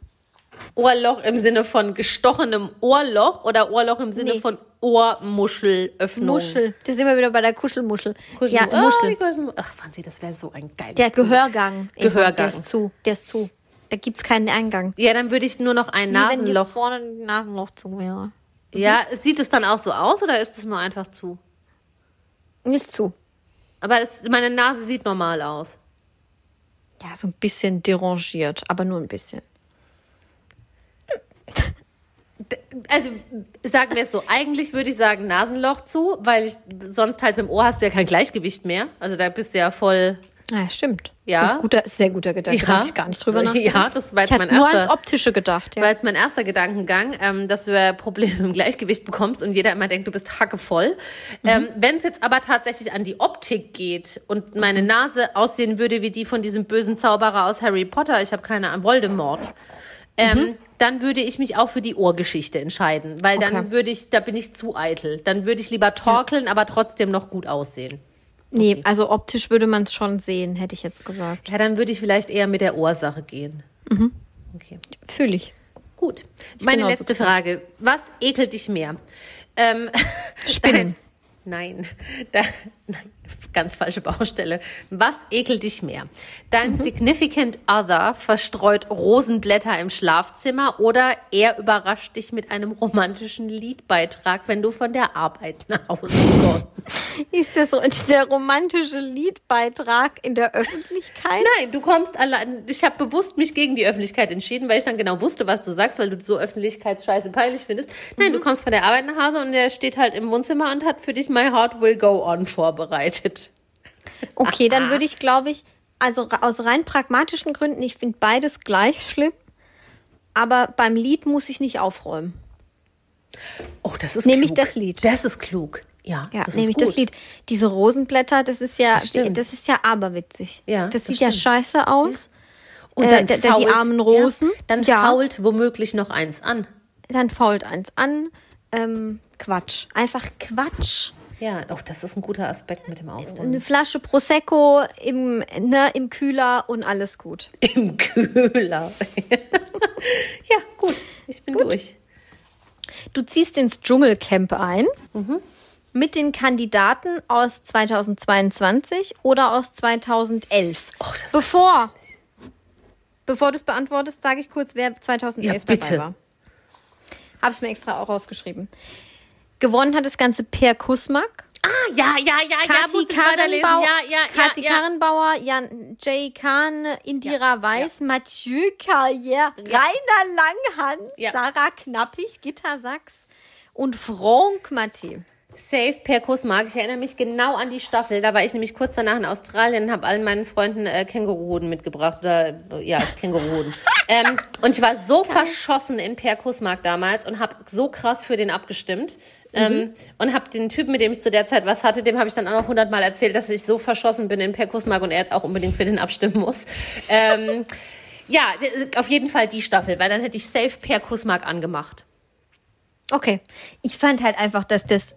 Ohrloch im Sinne von gestochenem Ohrloch oder Ohrloch im Sinne Nee. von Ohrmuschelöffnung? Muschel. Das sind wir wieder bei der Kuschelmuschel. Kuschel- Ja, Ah, Muschel. Ach, Franzi, das wäre so ein geiles Der. Gehörgang. Gehörgang. Der ist zu. Der ist zu. Da gibt's keinen Eingang. Ja, dann würde ich nur noch ein Wie wenn hier Nasenloch. vorne ein Nasenloch zu wäre. Ja, sieht es dann auch so aus oder ist es nur einfach zu? Ist zu. Aber es, meine Nase sieht normal aus. Ja, so ein bisschen derangiert, aber nur ein bisschen. Also sagen wir es so, eigentlich würde ich sagen Nasenloch zu, weil ich sonst halt mit dem Ohr hast du ja kein Gleichgewicht mehr. Also da bist du ja voll. Ja, stimmt. Ja. Das ist, guter, ist sehr guter Gedanke. Da habe ich gar nicht drüber <laughs> nachgedacht. Ja, das war jetzt ich mein nur erster. ans Optische gedacht. Ja. war jetzt mein erster Gedankengang, ähm, dass du ja Probleme im Gleichgewicht bekommst und jeder immer denkt, du bist hackevoll. Mhm. Ähm, Wenn es jetzt aber tatsächlich an die Optik geht und Mhm. meine Nase aussehen würde wie die von diesem bösen Zauberer aus Harry Potter, ich habe keine Ahnung, Voldemort, ähm, Mhm. dann würde ich mich auch für die Ohrgeschichte entscheiden, weil dann Okay. würde ich, da bin ich zu eitel. Dann würde ich lieber torkeln, aber trotzdem noch gut aussehen. Nee, also optisch würde man es schon sehen, hätte ich jetzt gesagt. Ja, dann würde ich vielleicht eher mit der Ursache gehen. Mhm. Okay. Fühle ich. Gut. Meine genauso letzte Frage. Was ekelt dich mehr? Ähm, <laughs> Spinnen. <laughs> Nein, da, nein, ganz falsche Baustelle. Was ekelt dich mehr? Dein Mhm. Significant Other verstreut Rosenblätter im Schlafzimmer oder er überrascht dich mit einem romantischen Liedbeitrag, wenn du von der Arbeit nach Hause kommst? Ist das so der romantische Liedbeitrag in der Öffentlichkeit? Nein, du kommst allein. Ich habe bewusst mich gegen die Öffentlichkeit entschieden, weil ich dann genau wusste, was du sagst, weil du so Öffentlichkeitsscheiße peinlich findest. Nein, Mhm. du kommst von der Arbeit nach Hause und der steht halt im Wohnzimmer und hat für dich My Heart Will Go On vorbereitet. Okay, dann würde ich, glaube ich, also aus rein pragmatischen Gründen, ich finde beides gleich schlimm. Aber beim Lied muss ich nicht aufräumen. Oh, das ist Nehme ich klug. das Lied. Das ist klug. Ja, Ja, das ist gut. das Lied. Diese Rosenblätter, das ist ja, Das das ist ja aberwitzig. Ja, das das sieht ja stimmt. scheiße aus. Und Äh, dann da- da die fault- armen Rosen. Ja, dann Ja. fault womöglich noch eins an. Dann fault eins an. Ähm, Quatsch. Einfach Quatsch. Ja, oh, das ist ein guter Aspekt mit dem Aufräumen. Eine Flasche Prosecco im, ne, im Kühler und alles gut. <laughs> Im Kühler. <laughs> ja, gut. Ich bin durch. Du ziehst ins Dschungelcamp ein Mhm. mit den Kandidaten aus 2022 oder aus 2011. Oh, das bevor bevor du es beantwortest, sage ich kurz, wer 2011 Ja, bitte. dabei war. Hab's mir extra auch rausgeschrieben. Gewonnen hat das Ganze Per Kusmak, Ah, ja, ja, ja, ja, Kathi weiterlesen. Karrenbauer, Ja, ja, Kathi ja, ja. Karrenbauer, Jan J. Kahn, Indira Weiß, Mathieu Carrière, Rainer Langhans, Ja. Sarah Knappig, Gitta Sachs und Franck Matte. Safe per Kussmark. Ich erinnere mich genau an die Staffel. Da war ich nämlich kurz danach in Australien und habe allen meinen Freunden äh, Känguruhoden mitgebracht. Oder, ja, Känguruhoden. <laughs> ähm, und ich war so verschossen in Per Kussmark damals und habe so krass für den abgestimmt. Ähm, und habe den Typen, mit dem ich zu der Zeit was hatte, dem habe ich dann auch noch hundertmal erzählt, dass ich so verschossen bin in Per Kussmark und er jetzt auch unbedingt für den abstimmen muss. <laughs> Ähm, ja, auf jeden Fall die Staffel, weil dann hätte ich safe Per Kussmark angemacht. Okay. Ich fand halt einfach, dass das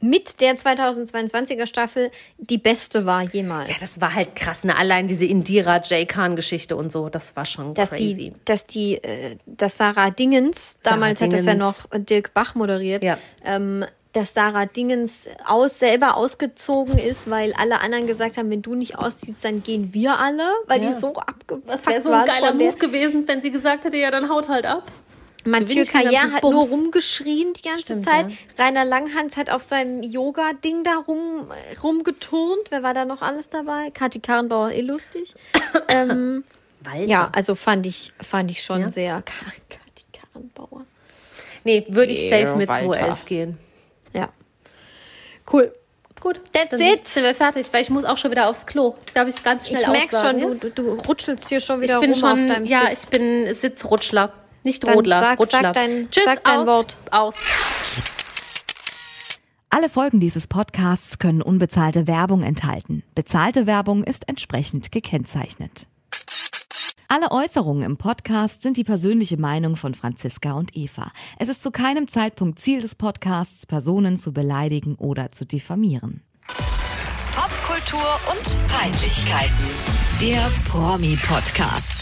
mit der 2022er Staffel die beste war jemals. Ja, das war halt krass, ne? Allein diese Indira J. Khan-Geschichte und so, das war schon dass crazy. die, dass die, äh, dass Sarah Dingens, damals hat das ja Dingens. noch Dirk Bach moderiert, Ja. ähm, dass Sarah Dingens aus, selber ausgezogen ist, weil alle anderen gesagt haben, wenn du nicht ausziehst, dann gehen wir alle, weil Ja. die so abgepackt Was wäre so ein geiler Move gewesen, wenn sie gesagt hätte, ja, dann haut halt ab. Mathieu Carrière hat nur rumgeschrien die ganze Stimmt, Zeit. ja. Rainer Langhans hat auf seinem Yoga-Ding da rum, rumgeturnt. Wer war da noch alles dabei? Kathi Karrenbauer, eh lustig. <coughs> ähm, ja, also fand ich, fand ich schon Ja. sehr. Ka- <laughs> Kathi Karrenbauer. Nee, würde ich safe mit weiter. 211 gehen. Ja. Cool. Gut, That's dann it. sind wir fertig, weil ich muss auch schon wieder aufs Klo. Darf ich ganz schnell Ich merke aussagen, schon, ja? du, du, du rutschelst hier schon wieder ich bin rum schon, auf deinem ja, Sitz. ich bin Sitzrutschler, nicht Dann Rodler, sag- Rutschler. sag dein- Tschüss, sag dein aus, Wort. Aus. Alle Folgen dieses Podcasts können unbezahlte Werbung enthalten. Bezahlte Werbung ist entsprechend gekennzeichnet. Alle Äußerungen im Podcast sind die persönliche Meinung von Franziska und Eva. Es ist zu keinem Zeitpunkt Ziel des Podcasts, Personen zu beleidigen oder zu diffamieren. Popkultur und Peinlichkeiten. Der Promi-Podcast.